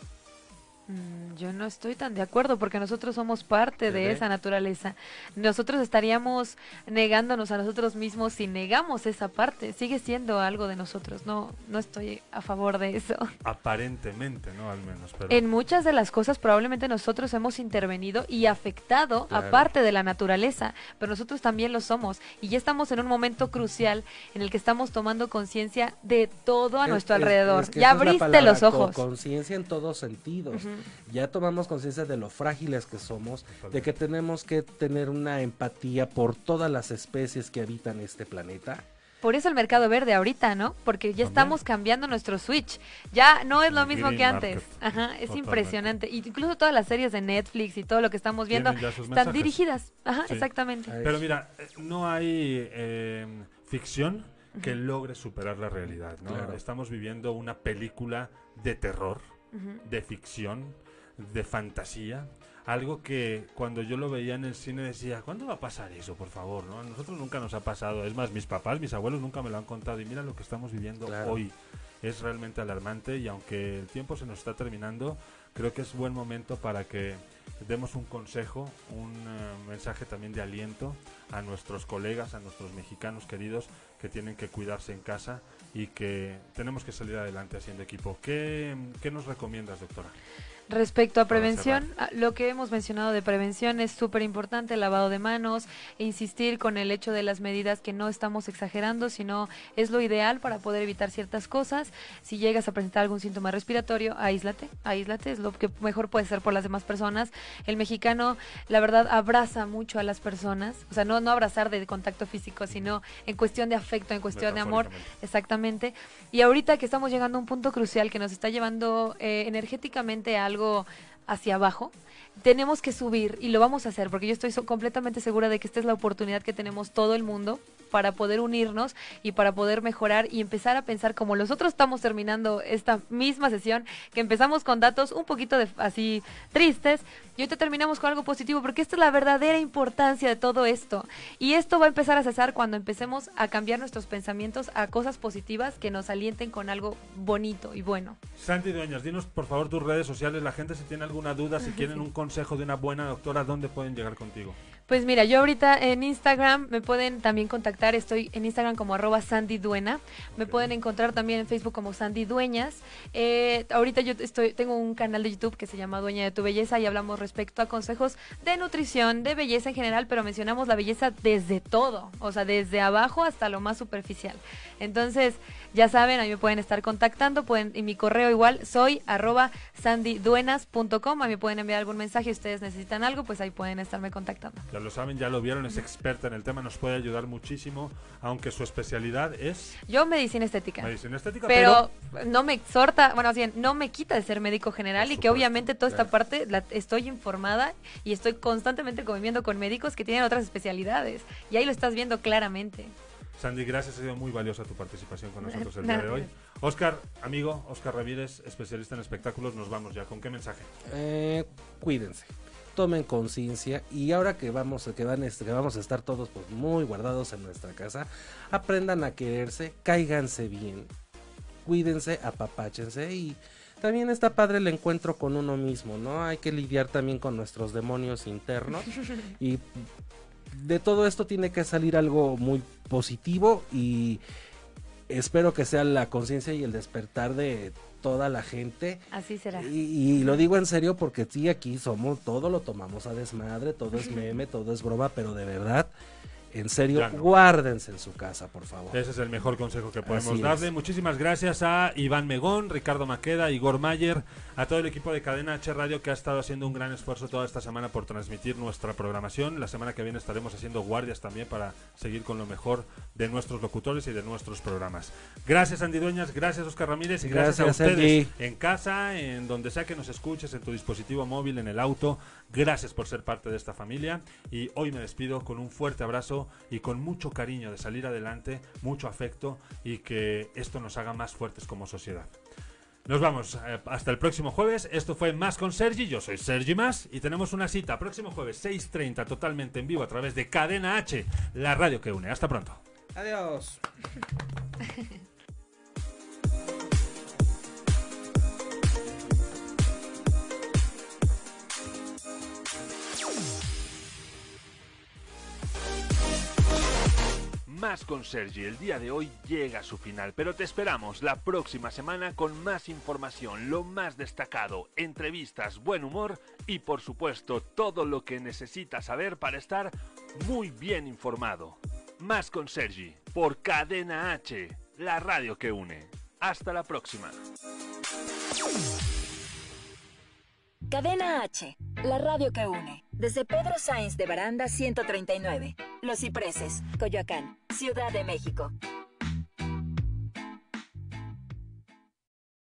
[SPEAKER 3] Mm, Yo no estoy tan de acuerdo porque nosotros somos parte
[SPEAKER 2] ¿Se
[SPEAKER 3] de esa naturaleza. Nosotros estaríamos negándonos a nosotros mismos si negamos esa parte. Sigue siendo algo de nosotros. No, no estoy a favor de eso.
[SPEAKER 2] Aparentemente, ¿no? Al menos. Pero
[SPEAKER 3] En muchas de las cosas probablemente nosotros hemos intervenido y afectado
[SPEAKER 2] Claro.
[SPEAKER 3] a parte de la naturaleza, pero nosotros también lo somos y ya estamos en un momento crucial en el que estamos tomando conciencia de todo a
[SPEAKER 4] Es-
[SPEAKER 3] nuestro
[SPEAKER 4] es-
[SPEAKER 3] alrededor.
[SPEAKER 4] es que
[SPEAKER 3] ya abriste los ojos.
[SPEAKER 4] co- Conciencia en todos sentidos.
[SPEAKER 3] Ujú.
[SPEAKER 4] Ya tomamos conciencia de lo frágiles que somos, de que tenemos que tener una empatía por todas las especies que habitan este planeta.
[SPEAKER 3] Por eso el mercado verde ahorita, ¿no? Porque ya estamos cambiando nuestro switch. Ya no es lo
[SPEAKER 2] El
[SPEAKER 3] mismo
[SPEAKER 2] green
[SPEAKER 3] que antes.
[SPEAKER 2] market.
[SPEAKER 3] Ajá, es
[SPEAKER 2] Totalmente.
[SPEAKER 3] impresionante. Y incluso todas las series de Netflix y todo lo que estamos viendo están
[SPEAKER 2] mensajes.
[SPEAKER 3] dirigidas. Ajá,
[SPEAKER 2] Sí.
[SPEAKER 3] exactamente.
[SPEAKER 2] Pero mira, no hay eh, ficción que logre superar la realidad, ¿no?
[SPEAKER 4] Claro.
[SPEAKER 2] Estamos viviendo una película de terror, De ficción, de fantasía, algo que cuando yo lo veía en el cine decía, ¿cuándo va a pasar eso, por favor? ¿no? A nosotros nunca nos ha pasado, es más, mis papás, mis abuelos nunca me lo han contado y mira lo que estamos viviendo
[SPEAKER 4] Claro.
[SPEAKER 2] hoy. Es realmente alarmante y aunque el tiempo se nos está terminando, creo que es buen momento para que demos un consejo, un eh, mensaje también de aliento a nuestros colegas, a nuestros mexicanos queridos que tienen que cuidarse en casa y que tenemos que salir adelante haciendo equipo. ¿Qué, qué nos recomiendas, doctora?
[SPEAKER 3] Respecto a prevención, a- lo que hemos mencionado de prevención es súper importante, el lavado de manos, e insistir con el hecho de las medidas que no estamos exagerando, sino es lo ideal para poder evitar ciertas cosas. Si llegas a presentar algún síntoma respiratorio, aíslate, aíslate, es lo que mejor puede ser por las demás personas. El mexicano, la verdad, abraza mucho a las personas, o sea, no, no abrazar de contacto físico, sino en cuestión de afecto, en cuestión de amor, Exactamente. Y ahorita que estamos llegando a un punto crucial que nos está llevando eh, energéticamente a algo hacia abajo, tenemos que subir y lo vamos a hacer porque yo estoy completamente segura de que esta es la oportunidad que tenemos todo el mundo para poder unirnos y para poder mejorar y empezar a pensar como nosotros estamos terminando esta misma sesión, que empezamos con datos un poquito de, así tristes y ahorita terminamos con algo positivo, porque esta es la verdadera importancia de todo esto. Y esto va a empezar a cesar cuando empecemos a cambiar nuestros pensamientos a cosas positivas que nos alienten con algo bonito y bueno.
[SPEAKER 2] Santi Dueñas, dinos por favor tus redes sociales. La gente si tiene alguna duda, si <laughs> quieren un consejo de una buena doctora, ¿dónde pueden llegar contigo?
[SPEAKER 3] Pues mira, yo ahorita en Instagram me pueden también contactar, estoy en Instagram como arroba Sandy Duena, me pueden encontrar también en Facebook como Sandy Dueñas. Eh, ahorita yo estoy, tengo un canal de YouTube que se llama Dueña de tu Belleza y hablamos respecto a consejos de nutrición, de belleza en general, pero mencionamos la belleza desde todo, o sea, desde abajo hasta lo más superficial. Entonces, ya saben, ahí me pueden estar contactando, pueden, y mi correo igual, soy arroba sandyduenas.com, a mí me pueden enviar algún mensaje, si ustedes necesitan algo, pues ahí pueden estarme contactando.
[SPEAKER 2] Ya lo saben, ya lo vieron, es experta en el tema, nos puede ayudar muchísimo, aunque su especialidad es...
[SPEAKER 3] Yo medicina estética.
[SPEAKER 2] Medicina estética,
[SPEAKER 3] pero, no me exhorta, bueno, así, no me quita de ser médico general y que obviamente toda esta parte la estoy informada y estoy constantemente conviviendo con médicos que tienen otras especialidades y ahí lo estás viendo claramente.
[SPEAKER 2] Sandy, gracias, ha sido muy valiosa tu participación con <laughs> nosotros el día de hoy. Oscar, amigo, Oscar Ramírez, especialista en espectáculos, nos vamos ya. ¿Con qué mensaje?
[SPEAKER 4] Eh, cuídense, tomen conciencia y ahora que vamos, que, van, que vamos a estar todos pues, muy guardados en nuestra casa, aprendan a quererse, cáiganse bien, cuídense, apapáchense y también está padre el encuentro con uno mismo, ¿no? Hay que lidiar también con nuestros demonios internos <laughs> y de todo esto tiene que salir algo muy positivo y espero que sea la conciencia y el despertar de toda la gente.
[SPEAKER 3] Así será.
[SPEAKER 4] Y, lo digo en serio porque sí, aquí somos, todo lo tomamos a desmadre, todo es <laughs> meme, todo es broma, pero de verdad en serio, guárdense en su casa, por favor.
[SPEAKER 2] Ese es el mejor consejo que podemos darle. Muchísimas gracias a Iván Megón, Ricardo Maqueda, Igor Mayer, a todo el equipo de Cadena H Radio que ha estado haciendo un gran esfuerzo toda esta semana por transmitir nuestra programación. La semana que viene estaremos haciendo guardias también para seguir con lo mejor de nuestros locutores y de nuestros programas. Gracias, Andy Dueñas, gracias, Oscar Ramírez, y gracias, a ustedes en casa, en donde sea que nos escuches, en tu dispositivo móvil, en el auto. Gracias por ser parte de esta familia y hoy me despido con un fuerte abrazo y con mucho cariño de salir adelante, mucho afecto y que esto nos haga más fuertes como sociedad. Nos vamos eh, hasta el próximo jueves. Esto fue Más con Sergi. Yo soy Sergi Más y tenemos una cita próximo jueves 6.30 totalmente en vivo a través de Cadena H, la radio que une. Hasta pronto.
[SPEAKER 4] Adiós. <laughs>
[SPEAKER 1] Más con Sergi, el día de hoy llega a su final, pero te esperamos la próxima semana con más información, lo más destacado, entrevistas, buen humor y por supuesto todo lo que necesitas saber para estar muy bien informado. Más con Sergi, por Cadena H, la radio que une. Hasta la próxima.
[SPEAKER 5] Cadena H, la radio que une. Desde Pedro Sainz de Baranda 139, Los Cipreses, Coyoacán, Ciudad de México.